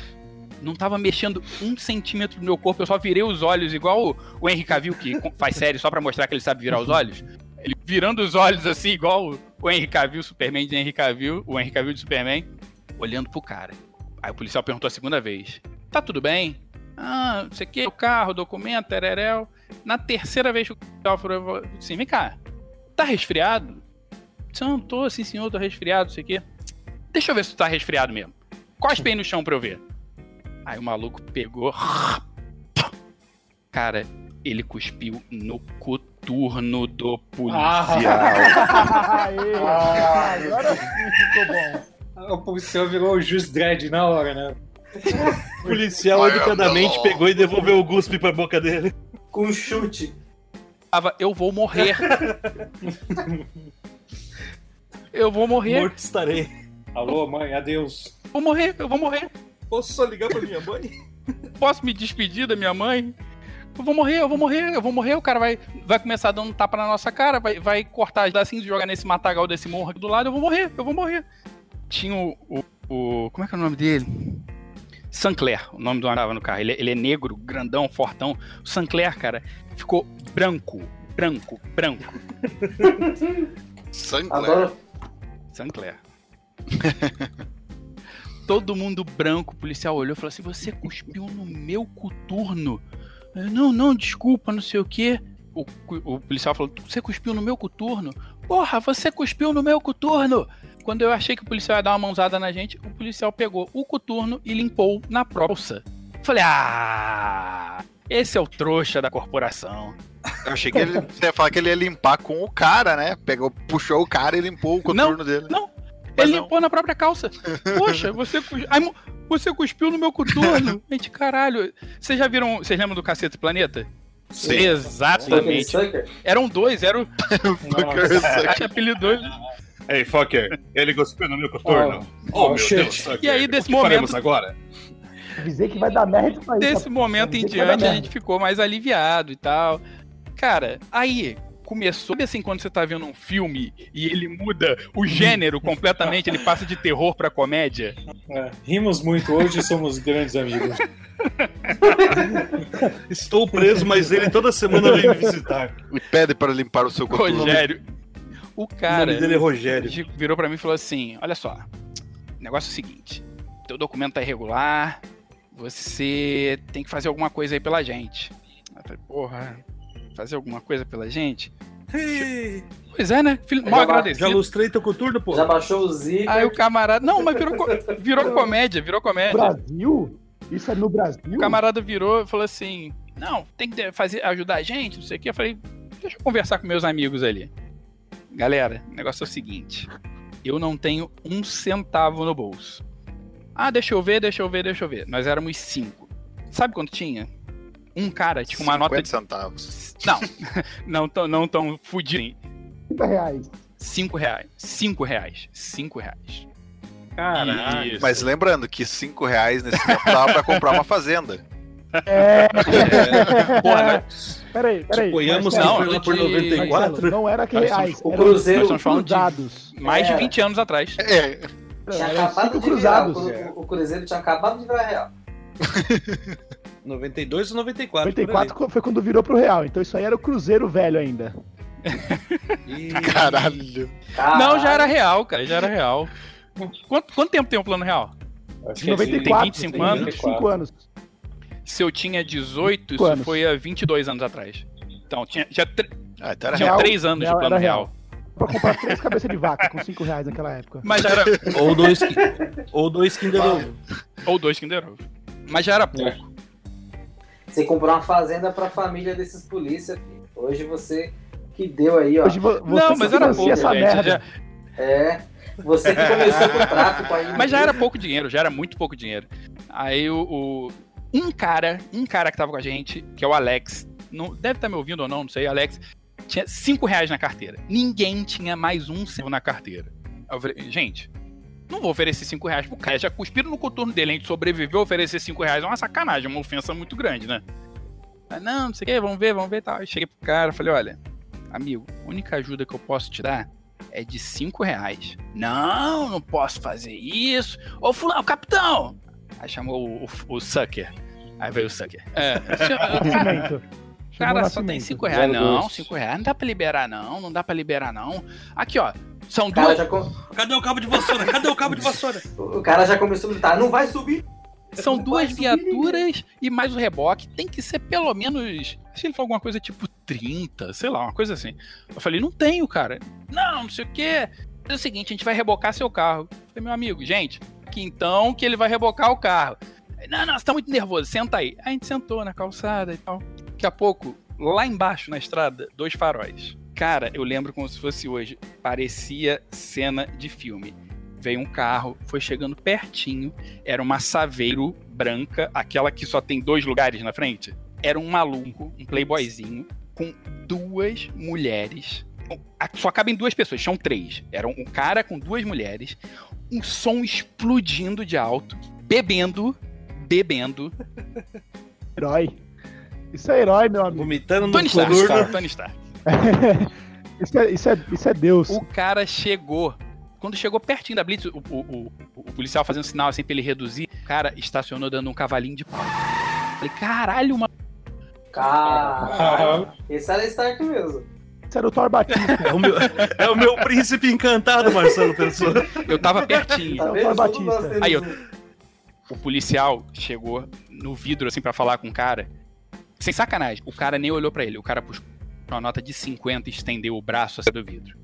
Não tava mexendo um centímetro do meu corpo, eu só virei os olhos, igual o, o Henry Cavill, que faz série só pra mostrar que ele sabe virar os olhos. Ele virando os olhos assim, igual o, Henry Cavill, Superman de Henry Cavill, o Henry Cavill de Superman, olhando pro cara. Aí o policial perguntou a segunda vez: Tá tudo bem? Ah, não sei o que, o carro, documento, tereréu. Na terceira vez que o policial falou assim: Vem cá, tá resfriado? Não, tô, sim senhor, tô resfriado, não sei o quê. Deixa eu ver se tu tá resfriado mesmo. Cospe aí no chão pra eu ver. Aí o maluco pegou. (laughs) Cara, ele cuspiu no coturno do policial. (laughs) Aê, agora sim ficou bom. O policial virou o Just Dredd na hora, né? O policial educadamente pegou e devolveu o guspe pra boca dele. Com um chute. Tava, eu vou morrer. eu vou morrer. Morto estarei. Alô, mãe, adeus. Vou morrer, eu vou morrer. Posso só ligar pra minha mãe? Posso me despedir da minha mãe? Eu vou morrer, eu vou morrer, eu vou morrer. O cara vai, vai começar dando um tapa na nossa cara, vai, vai cortar assim, jogar nesse matagal desse morro aqui do lado. Eu vou morrer, eu vou morrer. Tinha o. o, o- como é que é o nome dele? Sancler, o nome do andava no carro. Ele, ele é negro, grandão, fortão. O Sancler, cara, ficou branco, branco, branco. (laughs) Sancler. Sancler. (laughs) Todo mundo branco, o policial olhou e falou assim: Você cuspiu no meu coturno. Não, não, desculpa, não sei o quê. O, o policial falou: Você cuspiu no meu coturno? Porra, você cuspiu no meu coturno! Quando eu achei que o policial ia dar uma mãozada na gente, o policial pegou o coturno e limpou na bolsa. Falei: Ah, esse é o trouxa da corporação. Eu achei que ele, você ia falar que ele ia limpar com o cara, né? Pegou, puxou o cara e limpou o coturno dele. Não, Mas ele não. limpou na própria calça. (laughs) Poxa, você, mo- você cuspiu no meu coturno. (laughs) Gente, caralho. Vocês já viram. Vocês lembram do Cacete Planeta? Sim. Exatamente. Sucker? Eram dois, era o. (laughs) Fucker, apelidou ele. Ei, fucker, ele cuspiu no meu coturno. Oh, meu shit. Deus, fucker. E aí, desse o que momento- agora? Avisei que vai dar merda isso aí. Desse momento em diante, a gente ficou mais aliviado e tal. Cara, aí começou. Sabe assim, quando você tá vendo um filme e ele muda o gênero completamente, ele passa de terror pra comédia? É, rimos muito hoje e somos grandes amigos. (laughs) Estou preso, mas ele toda semana vem me visitar. E pede para limpar o seu coturno. Rogério. O O cara. nome dele é Rogério. Virou pra mim e falou assim: Olha só, o negócio é o seguinte: teu documento tá irregular, você tem que fazer alguma coisa aí pela gente. Eu falei: Porra, fazer alguma coisa pela gente? Ei, Pois é, né? Filho, Já mal ba- já agradecido. lustrei teu coturno, pô. Já baixou o zíper. Aí o camarada. Não, mas virou, co- virou (laughs) comédia, virou comédia. Brasil? Isso é no Brasil? O camarada virou e falou assim: Não, tem que fazer, ajudar a gente, não sei o que. Eu falei: Deixa eu conversar com meus amigos ali. Galera, o negócio é o seguinte: Eu não tenho um centavo no bolso. Ah, deixa eu ver, deixa eu ver, deixa eu ver. Nós éramos cinco. Sabe quanto tinha? Um cara tinha uma nota 50 de. centavos. Não, (laughs) não tão, não tão fudido. 30 reais. Cinco reais. Cinco reais. Cinco reais. Caralho. Mas lembrando que 5 reais nesse tempo dava pra comprar uma fazenda. (laughs) É. Porra, mas- Peraí, peraí. Suponhamos que Marcelo, Não, foi por de- Marcelo, 94. Não era que Nós reais. o Cruzeiro- Nós estamos falando de cruzados. mais de É. 20 anos atrás. É, Tinha Eram acabado de virar. cruzados. O, o Cruzeiro tinha acabado de virar real. (laughs) 92 ou 94. 94 foi quando virou pro real, então isso aí era o Cruzeiro velho ainda. (laughs) Caralho. Não, já era real, cara, já era real. Quanto, quanto tempo tem um plano real? Acho que é de 94, tem 25 tem anos? 25 anos. Se eu tinha 18, Cinco isso anos. foi há 22 anos atrás. Então, tinha, tinha, tre- Ah, então tinha real. 3 anos Real, de plano real. real. Pra comprar três cabeças de vaca com 5 reais naquela época. Mas já era. Ou dois, ou dois Kinder Ovo. Ou dois Kinder Ovo. Mas já era pouco. Você comprou uma fazenda pra família desses polícia, filho. Hoje você que deu aí, ó. Hoje vo- você Não, mas era pouco, essa gente. merda. já- É. Você que começou com o tráfico aí. Mas já era pouco dinheiro, já era muito pouco dinheiro. Aí o. o- um cara, um cara que tava com a gente, que é o Alex, não, deve estar me ouvindo ou não, não sei, Alex, tinha 5 reais na carteira. Ninguém tinha mais um centavo na carteira. Eu falei, gente, não vou oferecer 5 reais pro cara. Já cuspiram no coturno dele, a gente sobreviveu, oferecer 5 reais é uma sacanagem, uma ofensa muito grande, né? Aí, não, não sei o que, vamos ver, vamos ver e tal. Aí cheguei pro cara, falei, olha, amigo, a única ajuda que eu posso te dar é de 5 reais. Não, não posso fazer isso. Ô, fulano, capitão! Aí chamou o, o, o Sucker. Aí veio o Sucker. É. (laughs) Chamou Cara, só tem Nascimento. 5 reais. Não, dois. 5 reais não dá pra liberar, não. Não dá pra liberar, não. Aqui, ó. São cara, duas. já com- Cadê o cabo de vassoura? Cadê o cabo de vassoura? (laughs) o cara já começou a gritar, não vai subir. São Não duas vai subir viaturas e mais o reboque. Tem que ser pelo menos. Acho que ele falou alguma coisa tipo 30, sei lá, uma coisa assim. Eu falei, não tenho, cara. Não, não sei o quê. É o seguinte, a gente vai rebocar seu carro. Eu falei, meu amigo, gente, que então que ele vai rebocar o carro. Não, não, você tá muito nervoso, senta aí. Aí a gente sentou na calçada e tal. Daqui a pouco, lá embaixo na estrada, dois faróis. Cara, eu lembro como se fosse hoje. Parecia cena de filme. Veio um carro, foi chegando pertinho. Era uma Saveiro branca, aquela que só tem dois lugares na frente. Era um maluco, um playboyzinho, com duas mulheres. Só cabem duas pessoas, tinham três. Era um cara com duas mulheres, um som explodindo de alto, bebendo, bebendo. Herói. Isso é herói, meu amigo. Vomitando no Tony Stark, Tony Stark. (laughs) Isso é, isso é, isso é Deus. O cara chegou. Quando chegou pertinho da Blitz, o, o- o- o policial fazendo sinal assim pra ele reduzir, o cara estacionou dando um cavalinho de pau. Falei, caralho, uma. Caralho. Esse era Stark mesmo. Isso era o Thor Batista. É o meu, é o meu príncipe encantado, Marcelo pensou. Eu tava pertinho. Isso é o? Thor Batista. Aí eu-. O policial chegou no vidro assim pra falar com o cara. Sem sacanagem, o cara nem olhou pra ele. O cara puxou uma nota de 50 e estendeu o braço assim do vidro.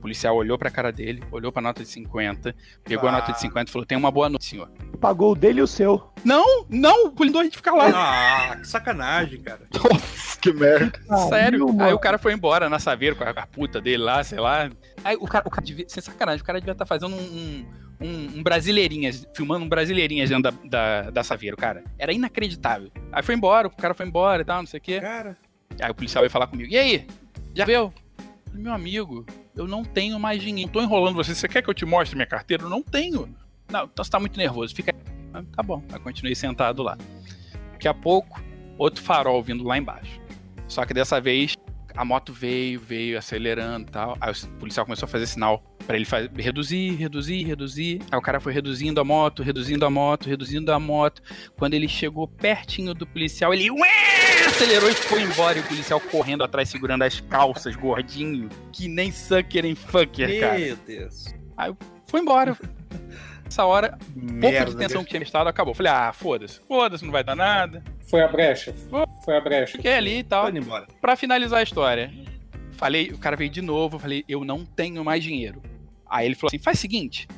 O policial olhou pra cara dele, olhou pra nota de 50, pegou a nota de 50 e falou: Tem uma boa noite, senhor. Pagou o dele e o seu. Não, não, o a gente fica lá. Ah, que sacanagem, cara. Nossa, que merda. Sério? Caralho, Aí o cara foi embora na Saveiro com a, a puta dele lá, sei lá. Aí o cara, o cara devia, sem sacanagem, o cara devia estar fazendo um, um, um, um Brasileirinhas, filmando um Brasileirinhas dentro da, da, da Saveiro, cara. Era inacreditável. Aí foi embora, o cara foi embora e tal, não sei o quê. Cara, Aí o policial veio falar comigo, e aí? Já viu? Meu amigo, eu não tenho mais dinheiro. Não tô enrolando você. Você quer que eu te mostre minha carteira? Eu não tenho. Não, então você tá muito nervoso. Fica aí. Ah, Tá bom. Aí continuei sentado lá. Daqui a pouco, outro farol vindo lá embaixo. Só que dessa vez, a moto veio, veio acelerando e tal. Aí o policial começou a fazer sinal pra ele fazer, reduzir, reduzir, reduzir. Aí o cara foi reduzindo a moto, reduzindo a moto, reduzindo a moto. Quando ele chegou pertinho do policial, ele ué, acelerou e foi embora. E o policial correndo atrás, segurando as calças, gordinho. Que nem sucker em fucker, cara. meu Deus. Foi embora. Essa hora, pouco Merda, de tensão que tinha estado acabou. Falei, ah, foda-se, foda-se, não vai dar nada. Foi a brecha. Foi a brecha. Fiquei ali e tal. Foi indo embora. Pra finalizar a história, falei, o cara veio de novo, falei, eu não tenho mais dinheiro. Aí ele falou assim: faz o seguinte,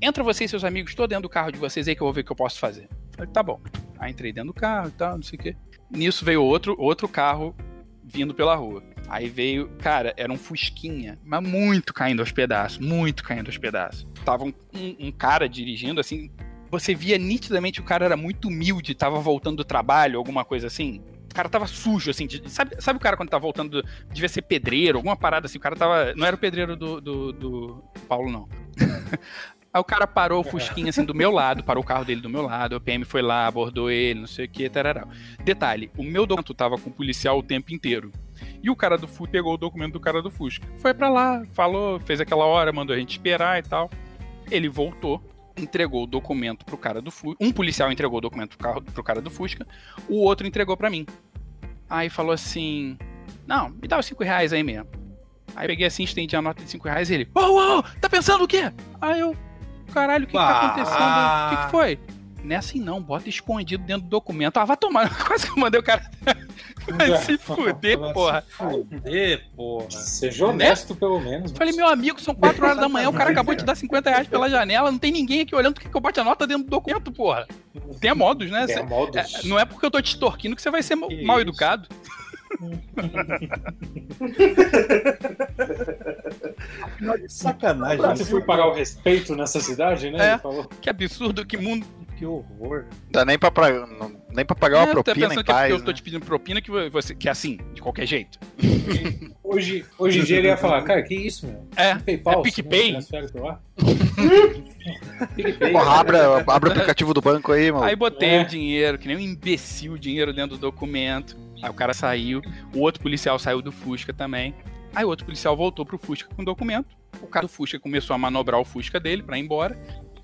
entra você e seus amigos, tô dentro do carro de vocês aí que eu vou ver o que eu posso fazer. Falei, tá bom. Aí entrei dentro do carro e tal, não sei o quê. Nisso veio outro, outro carro vindo pela rua. Aí veio, cara, era um Fusquinha, mas muito caindo aos pedaços, muito caindo aos pedaços. Tava um, um- um cara dirigindo, assim, você via nitidamente o cara era muito humilde, tava voltando do trabalho, alguma coisa assim. O cara tava sujo, assim. de- sabe, sabe o cara quando tá voltando, do- devia ser pedreiro, alguma parada assim. O cara tava. Não era o pedreiro do, do, do Paulo, não. (laughs) Aí o cara parou o Fusquinha assim do meu lado, parou o carro dele do meu lado, o PM foi lá, abordou ele, não sei o que, tarará. Detalhe, o meu documento tava com o policial o tempo inteiro. E o cara do Fusca pegou o documento do cara do Fusca. Foi pra lá, falou, fez aquela hora, mandou a gente esperar e tal. Ele voltou, entregou o documento pro cara do Fusca. Um policial entregou o documento pro, carro, pro cara do Fusca, o outro entregou pra mim. Aí falou assim: Não, me dá os 5 reais aí mesmo. Aí peguei assim, estendi a nota de 5 reais e ele: ô, ô, tá pensando o quê? Aí eu, caralho, o que, que tá acontecendo? O que, que foi? Não é assim não, bota escondido dentro do documento. Ah, vai tomar. Quase que eu mandei o cara. (laughs) Vai se fuder, porra. Fuder, porra. Seja honesto, pelo menos. Falei, meu amigo, são 4 horas da manhã, o cara acabou de dar 50 reais pela janela, não tem ninguém aqui olhando porque que eu bote a nota dentro do documento, porra. Tenha modos, né? Cê- modos. é, não é porque eu tô te extorquindo que você vai ser mal, mal educado. (laughs) Sacanagem. Quando você foi pagar o respeito nessa cidade, né? É. Que absurdo, que mundo. Que horror. Dá nem pra, pra- não- nem pra pagar uma É, tô propina pensando em que é porque paz. eu tô né? te pedindo propina que você. Que é assim, de qualquer jeito. (laughs) Hoje, hoje em dia ele ia falar, cara, que isso, meu? É, PayPal, é PicPay? Porra, abre, abre o aplicativo do banco aí, mano. Aí botei É. o dinheiro, que nem um imbecil, o dinheiro dentro do documento. Aí o cara saiu, o outro policial saiu do Fusca também. Aí o outro policial voltou pro Fusca com o documento. O cara do Fusca começou a manobrar o Fusca dele pra ir embora.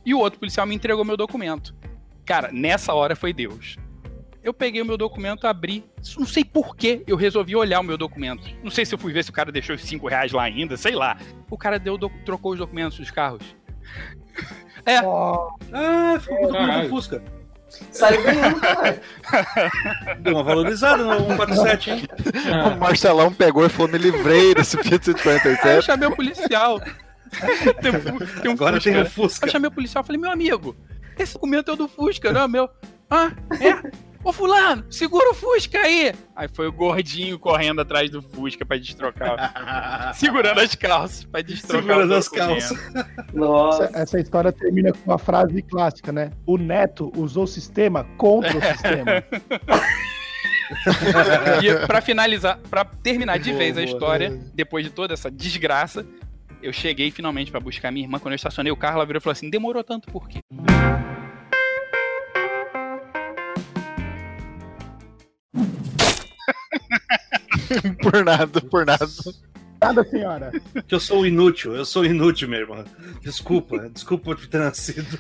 E o outro policial me entregou meu documento. Cara, nessa hora foi Deus. Eu peguei o meu documento, abri. Não sei por que eu resolvi olhar o meu documento. Não sei se eu fui ver se o cara deixou os 5 reais lá ainda, sei lá. O cara deu, trocou os documentos dos carros. (laughs) É. Ah, ficou com o documento Caralho. do Fusca. Saiu ganhando, caralho. (laughs) Deu uma valorizada no 147, hein? O Marcelão pegou e falou: me livrei desse Fiat (laughs) Aí eu 147. chamei o policial. (laughs) tem, um tem um Agora Fusca. tem o Fusca. Eu chamei o policial e falei, meu amigo, esse documento é o do Fusca, não é meu. Ah, é? Ô fulano, segura o Fusca aí! Aí foi o gordinho correndo atrás do Fusca pra destrocar. (laughs) segurando as calças pra destrocar Segurando as calças. Nossa. Essa, essa história termina com uma frase clássica, né? O neto usou o sistema contra o sistema. (laughs) E pra finalizar, pra terminar de Boa, vez a boa. história, depois de toda essa desgraça, eu cheguei finalmente pra buscar minha irmã. Quando eu estacionei o carro, ela virou e falou assim: demorou tanto por quê? (laughs) por nada, por nada. Nada, senhora. Que eu sou inútil, eu sou inútil, meu irmão. Desculpa, (laughs) desculpa por ter nascido.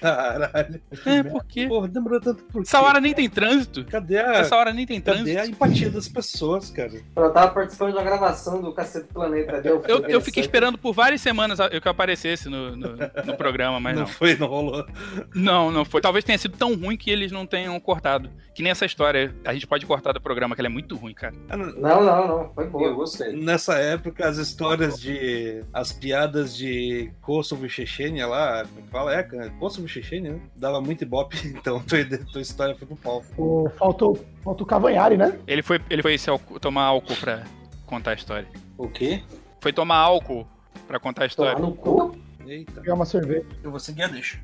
Caralho. É, por quê? Porra, demorou tanto por quê? Essa hora nem tem trânsito. Cadê a, Essa hora nem tem cadê a trânsito. empatia das pessoas, cara? Eu tava participando da gravação do Cacete do Planeta. Deu Eu, eu fiquei esperando por várias semanas que eu aparecesse no, no, no programa, mas não, não. foi, não rolou. Não, não foi. Talvez tenha sido tão ruim que eles não tenham cortado. Que nem essa história. A gente pode cortar do programa, que ela é muito ruim, cara. Ah, não- Não, não, não. Foi Eu boa. gostei. Nessa época, as histórias de. As piadas de Kosovo e Chechênia lá, como é fala? É, Kosovo e Chechênia, né? Dava muito ibope, (laughs) então tua, tua história foi pro pau. O, faltou, faltou o Cavanhari, né? Ele foi, ele foi esse tomar álcool pra contar a história. O quê? Foi tomar álcool pra contar a Tomar história. no cu? Eita. Pegar uma cerveja. Eu vou seguir a deixa.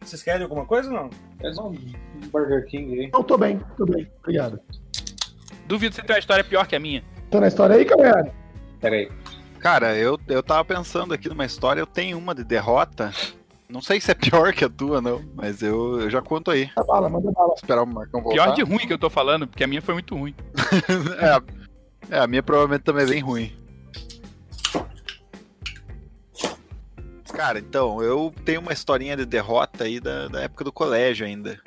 Vocês querem alguma coisa ou não? É só um Burger King aí. Não, tô bem, tô bem. Obrigado. Duvido você ter uma história pior que a minha. Tá na história aí, Cavanhari? Pera aí. Cara, eu, eu tava pensando aqui numa história, eu tenho uma de derrota. Não sei se é pior que a tua, não, mas eu, eu já conto aí. Manda bala, manda bala. Esperar o Marcão voltar. Pior de ruim que eu tô falando, porque a minha foi muito ruim. (laughs) é, é, a minha provavelmente também é bem ruim. Cara, então, eu tenho uma historinha de derrota aí da, da época do colégio ainda.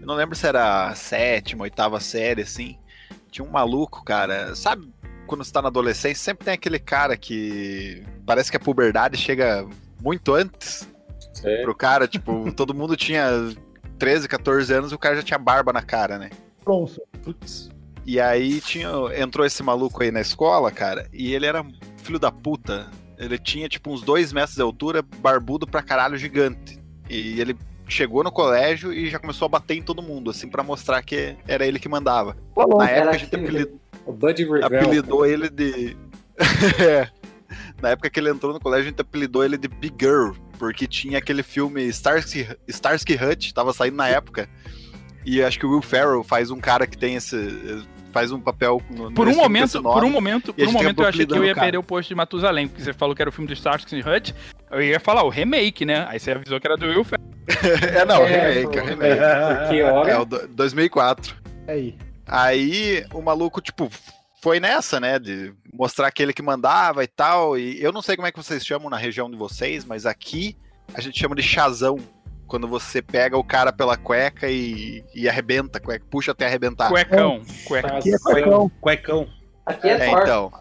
Eu não lembro se era a sétima, oitava série, assim. Tinha um maluco, cara. Sabe quando você tá na adolescência, sempre tem aquele cara que parece que a puberdade chega muito antes Sério? pro cara. Tipo, (laughs) todo mundo tinha 13, 14 anos e o cara já tinha barba na cara, né? Pronto. Putz. E aí tinha, entrou esse maluco aí na escola, cara, e ele era um filho da puta. Ele tinha, tipo, uns dois metros de altura, barbudo pra caralho, gigante. E ele chegou no colégio e já começou a bater em todo mundo, assim, pra mostrar que era ele que mandava. Falou. Na época Era a gente aquele- apelidou, O Buddy Revell. apelidou ele de. (laughs) É. Na época que ele entrou no colégio, a gente apelidou ele de Big Girl, porque tinha aquele filme Starsky, Starsky Hutch, tava saindo na época. E acho que o Will Ferrell faz um cara que tem esse. faz um papel. No, Por um momento, por um momento, por um momento eu achei que eu ia o cara. perder o posto de Matusalém, porque você falou que era o filme do Starsky Hutch. Eu ia falar o remake, né? Aí você avisou que era do Will Ferrell. (laughs) É, não, É, remake, é pô. remake. (laughs) Porque, olha, É o do- 2004. Aí. Aí o maluco, tipo, foi nessa, né? De mostrar aquele que mandava e tal. E eu não sei como é que vocês chamam na região de vocês, mas aqui a gente chama de chazão. Quando você pega o cara pela cueca e, e arrebenta, a cueca, puxa até arrebentar. Cuecão. Cuecão. Aqui é cuecão. Cuecão. Aqui é, É, forte. então.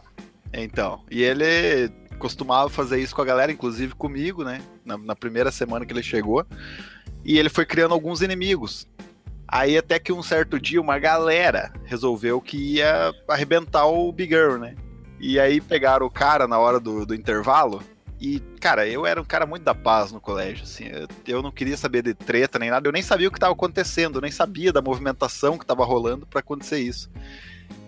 Então. E ele costumava fazer isso com a galera, inclusive comigo, né? Na, na primeira semana que ele chegou. E ele foi criando alguns inimigos. Aí até que um certo dia uma galera resolveu que ia arrebentar o Big Girl, né? E aí pegaram o cara na hora do, do intervalo. E, cara, eu era um cara muito da paz no colégio, assim. Eu, eu não queria saber de treta nem nada. Eu nem sabia o que estava acontecendo. Eu nem sabia da movimentação que estava rolando para acontecer isso.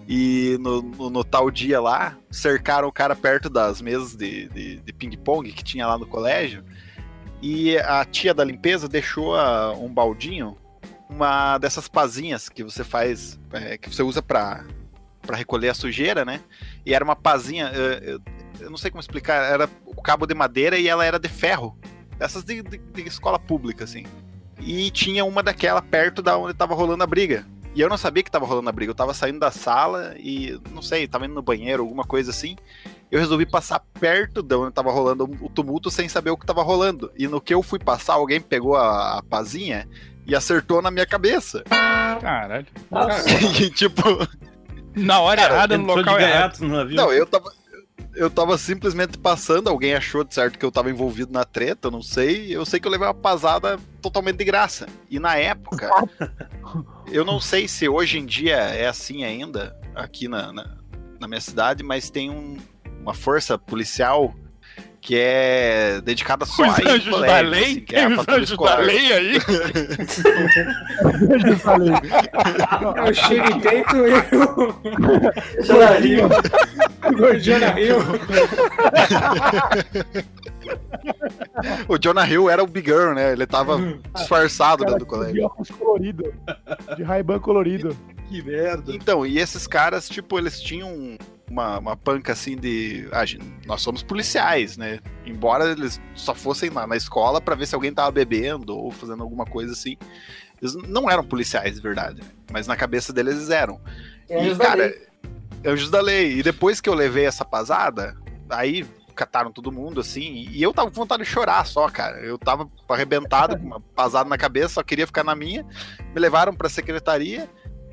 E no, no- no tal dia lá, cercaram o cara perto das mesas de, de, de ping-pong que tinha lá no colégio. E a tia da limpeza deixou a- um baldinho, uma dessas pazinhas que você faz, é, que você usa pra, pra recolher a sujeira, né? E era uma pazinha, eu, eu não sei como explicar, era o cabo de madeira e ela era de ferro. Essas de, de- de escola pública, assim. E tinha uma daquela perto da onde tava rolando a briga. E eu não sabia que tava rolando a briga. Eu tava saindo da sala e, não sei, tava indo no banheiro, alguma coisa assim. Eu resolvi passar perto de onde tava rolando o tumulto sem saber o que tava rolando. E no que eu fui passar, alguém pegou a, a pazinha e acertou na minha cabeça. Caralho. (laughs) e, tipo. Na hora Cara, errada, no local de errado. no navio. Não, eu tava. Eu tava simplesmente passando, alguém achou de certo que eu tava envolvido na treta, eu não sei. Eu sei que eu levei uma pasada totalmente de graça. E na época, (laughs) eu não sei se hoje em dia é assim ainda, aqui na, na, na minha cidade, mas tem um- uma força policial que é dedicada só Os a anjos da lei? assim, que é os anjos da escolar. lei aí? Eu (laughs) falei. Eu chego e tento eu. (laughs) Jonah (laughs) Hill. O Jonah Hill. O Jonah Hill era o Big Girl, né? Ele tava disfarçado dentro do de colégio. óculos colorido. De Ray-Ban colorido. Que merda. Então, e esses caras, tipo, eles tinham uma, uma panca assim de. Ah, nós somos policiais, né? Embora eles só fossem na, na escola pra ver se alguém tava bebendo ou fazendo alguma coisa assim. Eles não eram policiais, de verdade. né? Mas na cabeça deles eles eram. E anjos da cara, lei. anjos da lei. E depois que eu levei essa pasada, aí cataram todo mundo, assim, e eu tava com vontade de chorar só, cara. Eu tava arrebentado (laughs) com uma pasada na cabeça, só queria ficar na minha. Me levaram pra secretaria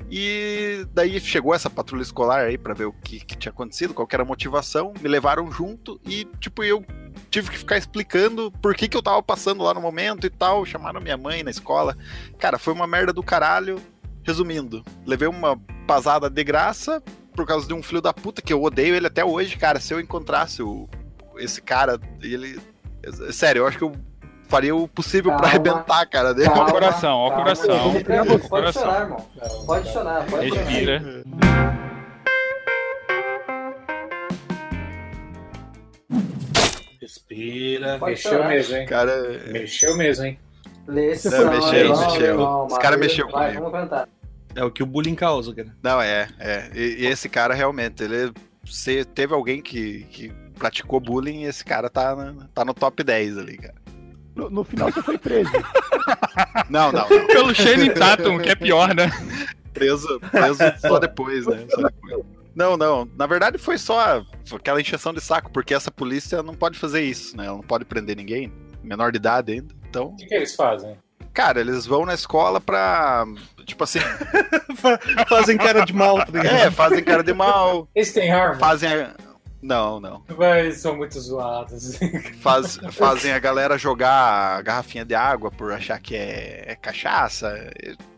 e daí chegou essa patrulha escolar aí pra ver o que, que tinha acontecido, qual era a motivação. Me levaram junto e, tipo, eu tive que ficar explicando por que, que eu tava passando lá no momento e tal. Chamaram minha mãe na escola. Cara, foi uma merda do caralho. Resumindo, levei uma pasada de graça por causa de um filho da puta que eu odeio ele até hoje, cara. Se eu encontrasse o, esse cara, ele. Sério, eu acho que eu faria o possível pra Calma, arrebentar a cara dele. Ó o coração, ó o Calma, coração. Pode Coração. chorar, irmão. Pode chorar, pode chorar. Respira. Respira. Pode Mexeu chorar. mesmo, hein? Cara, Mexeu mesmo, hein? Lição, Não, mexeu, calma, mexeu. calma, Os caras vai, mexeu vai, comigo. Vamos cantar. É o que o bullying causa, cara. Não, é, é. E, e esse cara realmente, ele. Se teve alguém que, que praticou bullying, esse cara tá, na- tá no top 10 ali, cara. No, no final você foi preso. (laughs) Não, não, não. Pelo Shane Tatum, que é pior, né? Preso, preso só depois, né? Só depois. Não, não. Na verdade foi só aquela encheção de saco, porque essa polícia não pode fazer isso, né? Ela não pode prender ninguém, menor de idade ainda. Então, O que, que eles fazem? cara, eles vão na escola pra. Tipo assim. (laughs) Fa- Fazem cara de mal, tá ligado? É, fazem cara de mal, Eles têm arma? fazem. Não, não. Mas são muito zoados. Faz, (laughs) fazem a galera jogar garrafinha de água por achar que é, é cachaça.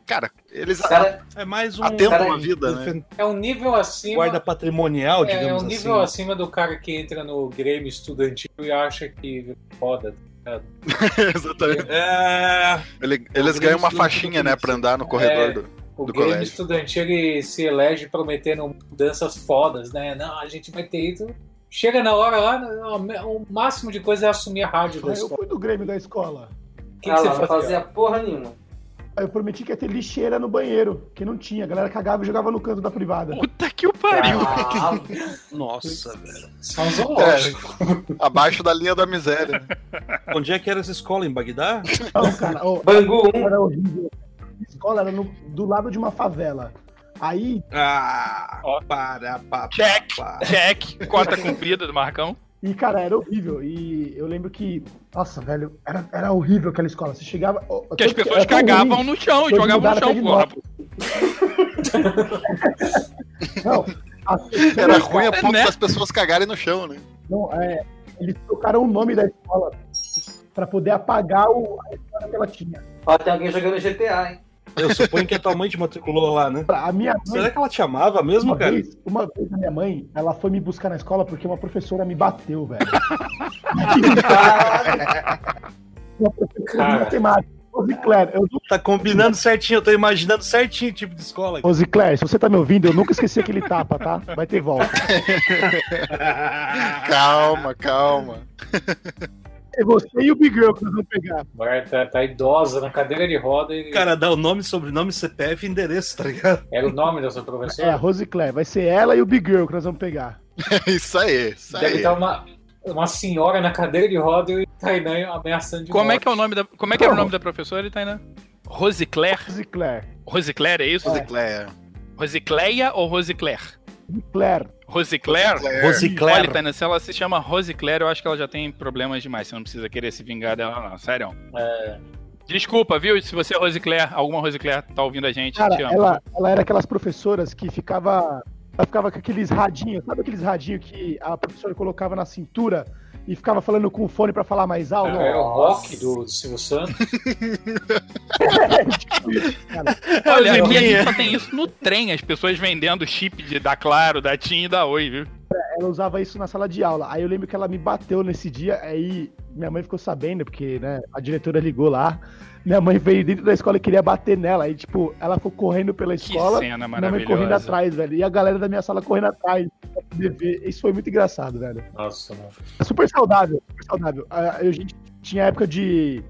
Cara, eles Cara, É mais um atentam cara, a vida, né? É um nível acima. guarda patrimonial, É, é digamos um nível assim. acima do cara que entra no Grêmio estudantil e acha que foda. (laughs) Exatamente. É. Ele- eles ganham uma faixinha, né, pra andar no corredor É. do. O Do Grêmio colégio. estudantil ele se elege prometendo mudanças fodas, né? Não, a gente vai ter isso. Chega na hora lá, o máximo de coisa é assumir a rádio da Aí eu escola. fui do Grêmio da escola. O que, ah que lá, você não fazia? fazia porra nenhuma. Aí eu prometi que ia ter lixeira no banheiro, que não tinha. A galera cagava e jogava no canto da privada. Puta que o pariu. Ah, (laughs) Nossa, velho. São zoológico. Abaixo da linha da miséria. Onde é que era essa escola? Em Bagdá? Não, cara, ó, Bangu 1. era horrível. A escola era no- do lado de uma favela. Aí, Ah, Ó. para, para. Check, check. Cota cumprida do Marcão. E, cara, era horrível. E eu lembro que, nossa, velho, era, era horrível aquela escola. Você chegava. Que as pessoas cagavam no chão e jogavam no chão, porra. Não, Era ruim a É, ponto né? das pessoas cagarem no chão, né? Não, é, eles trocaram o nome da escola pra poder apagar o, a escola que ela tinha. Ó, tem alguém jogando GTA, hein? Eu suponho que a tua mãe te matriculou lá, né? A minha mãe, Será que ela te amava mesmo, uma cara? vez, uma vez a minha mãe, ela foi me buscar na escola porque uma professora me bateu, velho. (laughs) uma professora de Cara. matemática. Rosicler, eu nunca... Tá combinando certinho, eu tô imaginando certinho o tipo de escola. Rosicler, se você tá me ouvindo, eu nunca esqueci aquele tapa, tá? Vai ter volta. (laughs) Calma, calma. (laughs) É você e o Big Girl que nós vamos pegar. Agora tá, tá idosa na cadeira de roda e. Cara, dá o nome, sobrenome, CPF e endereço, tá ligado? Era o nome dessa É, a professora? Rosicler. Vai ser ela e o Big Girl que nós vamos pegar. (laughs) Isso aí, isso Deve aí. estar uma, uma senhora na cadeira de roda e o Tainan ameaçando de Como é morte. que é o nome da. Como é que era o nome da professora, Tainá? Rosicler? Rosicler. Rosicler, é isso? Rosicléia. Rosicleia ou Rosicler? Rosicler. Rosicler? Rosicler. Olha, Tainá, se ela se chama Rosicler, eu acho que ela já tem problemas demais. Você não precisa querer se vingar dela, não. Sério. É, Desculpa, viu? Se você é Rosicler, alguma Rosicler tá ouvindo a gente, Cara, te amo. ela, ela era aquelas professoras que ficava. Ela ficava com aqueles radinhos, sabe aqueles radinhos que a professora colocava na cintura e ficava falando com o fone pra falar mais alto? era o rock do, do Silvio Santos. (laughs) Olha, aqui a gente só tem isso no trem, as pessoas vendendo chip de, da Claro, da TIM e da Oi, viu? Ela usava isso na sala de aula. Aí eu lembro que ela me bateu nesse dia, aí minha mãe ficou sabendo, porque né, a diretora ligou lá. Minha mãe veio dentro da escola e queria bater nela. Aí, tipo, ela ficou correndo pela Que escola. cena Minha mãe correndo maravilhosa. atrás, velho. E a galera da minha sala correndo atrás. Isso foi muito engraçado, velho. Nossa, mano. É super saudável, super saudável. A, a gente tinha época de,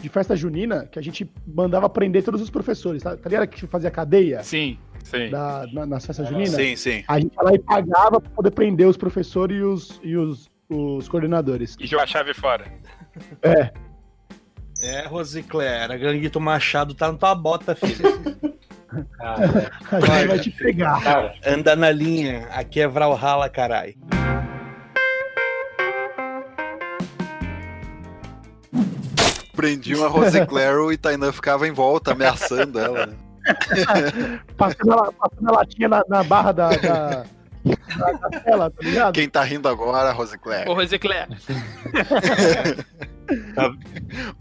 de festa junina que a gente mandava prender todos os professores, tá, tá ligado? Que fazia cadeia Sim, sim. da, na, nas festas juninas. Sim, sim. A gente ia lá e pagava pra poder prender os professores e os, e os, os coordenadores. E jogar a chave fora. É, É, Rosicler, a Ganguito Machado tá na tua bota, filho. Cara, (laughs) a gente vai te pegar. cara, Anda na linha, aqui é Vralhalla, carai. Prendiam a Rosicler e Tainan ficava em volta, ameaçando ela. né? (laughs) Passando a, passando a latinha na, na barra da, da, da, da tela, tá ligado? Quem tá rindo agora, Rosicler. Ô, Rosicler, (laughs)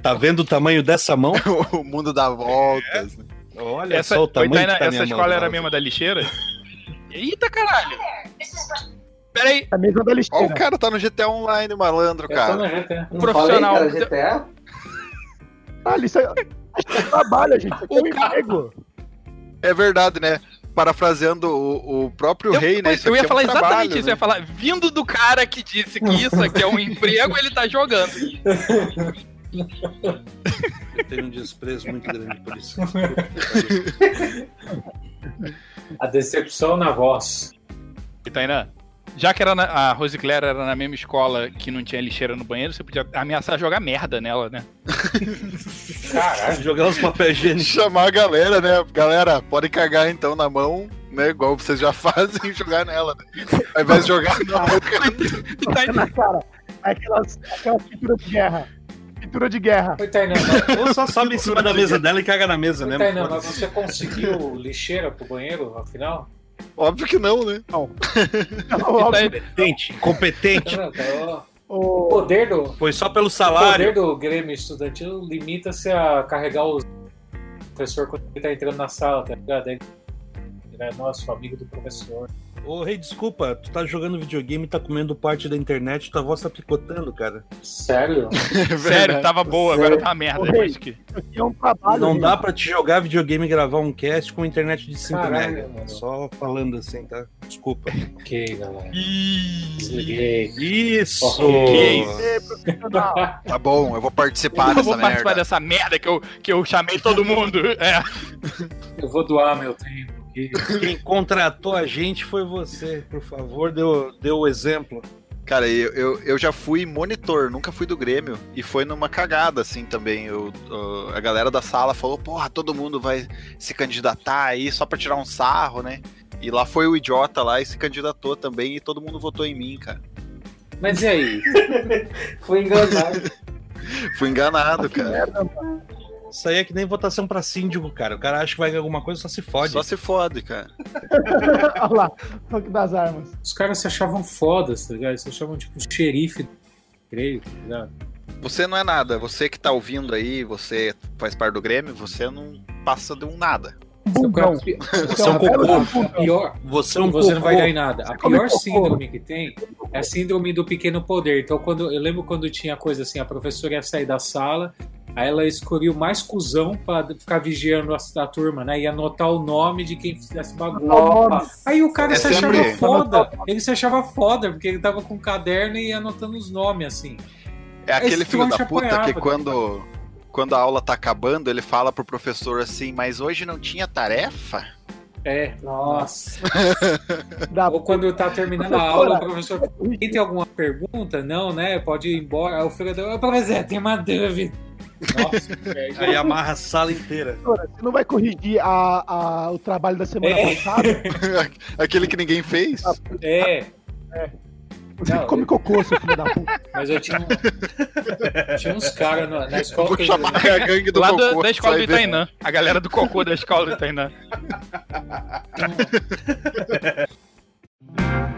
Tá vendo o tamanho dessa mão? (laughs) o mundo dá voltas. né? Olha essa, só o tamanho que tá essa minha escola mão. era a mesma da lixeira? Eita, caralho! Peraí, A mesma da Ó, o lixeira. cara tá no GTA Online, malandro, eu tô cara. GTA. Não Profissional. Falei, cara, GTA? Ah, isso é, isso é trabalho, gente. Isso aqui é um O cara- emprego. É verdade, né? Parafraseando o, o próprio eu, rei, né? Isso eu ia é um falar exatamente trabalho, isso. Eu né? ia falar, vindo do cara que disse que isso aqui é um emprego, ele tá jogando. Eu tenho um desprezo muito grande por isso. A decepção na voz. E Tainá, já que era na- a Rosicler era na mesma escola que não tinha lixeira no banheiro, você podia ameaçar jogar merda nela, né? (laughs) Caralho. Jogar os papéis higiênicos. Chamar a galera, né? Galera, pode cagar então na mão, né? Igual vocês já (laughs) fazem, e jogar nela, né? Ao invés de jogar na boca. E Tainá, Na cara. Aquelas, aquelas pinturas de guerra. Pintura de guerra. Oi, Tainan, Ou só sobe em cima da mesa dela e caga na mesa mesmo. Tainan, mas você conseguiu lixeira pro banheiro, afinal? Óbvio que não, né? Não, (laughs) e óbvio, Tainá- Competente, incompetente. Não, tá, ó. O o- poder do, Foi só pelo o poder salário. do Grêmio Estudantil limita-se a carregar o professor quando ele tá entrando na sala, tá ligado? Aí Ele é nosso amigo do professor. Ô, rei, desculpa, tu tá jogando videogame e tá comendo parte da internet, tua voz tá picotando, cara. Sério? (laughs) Sério, tava boa, agora tá uma merda. Ô, que... é um trabalho. Não gente. dá pra te jogar videogame e gravar um cast com internet de 5 Caralho, mega. Só falando assim, tá? Desculpa. Ok, galera. Ih, Desliguei. Isso! Ok. É, profissional. (laughs) Tá bom, eu vou participar eu dessa vou participar merda. dessa merda que eu, que eu chamei todo mundo. É. Eu vou doar meu tempo. Quem contratou a gente foi você. Por favor, deu, deu o exemplo. Cara, eu, eu, eu já fui monitor, nunca fui do Grêmio. E foi numa cagada, assim, também. Eu, eu- a galera da sala falou, porra, todo mundo vai se candidatar aí só pra tirar um sarro, né? E lá foi o idiota lá e se candidatou também e todo mundo votou em mim, cara. Mas e aí? (laughs) Foi enganado. Fui enganado, cara. Isso aí é que nem votação pra síndico, cara. O cara acha que vai ganhar alguma coisa, só se fode. Só se fode, cara. (laughs) Olha lá, toque das armas. Os caras se achavam fodas, tá ligado? Se achavam tipo xerife, creio, tá ligado? Você não é nada. Você que tá ouvindo aí, você faz parte do Grêmio, você não passa de um nada. Bugão. Você é um cocô. Pior, Você é um você não vai dar em nada. A come pior síndrome que tem é a síndrome do pequeno poder. Então, quando eu lembro quando tinha coisa assim, a professora ia sair da sala, aí ela escolhia o mais cuzão pra ficar vigiando a, a turma, né? E anotar o nome de quem fizesse bagulho. Nossa. Aí o cara É se achava sempre- foda. Ele se achava foda, porque ele tava com um caderno e ia anotando os nomes, assim. É aquele Esse filho da puta apanhava, que quando, quando a aula tá acabando, ele fala pro professor assim, mas hoje não tinha tarefa? É. Nossa. (laughs) Ou quando tá terminando a aula, o professor. Quem tem alguma pergunta? Não, né? Pode ir embora. Aí o filho da. Ô, professor, tem uma dúvida. Nossa. Aí amarra a sala inteira. Você não vai corrigir a, a- o trabalho da semana É. passada? (laughs) Aquele que ninguém fez? É, Você Não, come eu- cocô, seu filho da puta. mas eu tinha, um- tinha uns caras na, na escola. Vou que eu- chamar a gangue do Lá cocô. da escola você do. Itainã. A galera do cocô da escola do Itainã. (laughs) (laughs)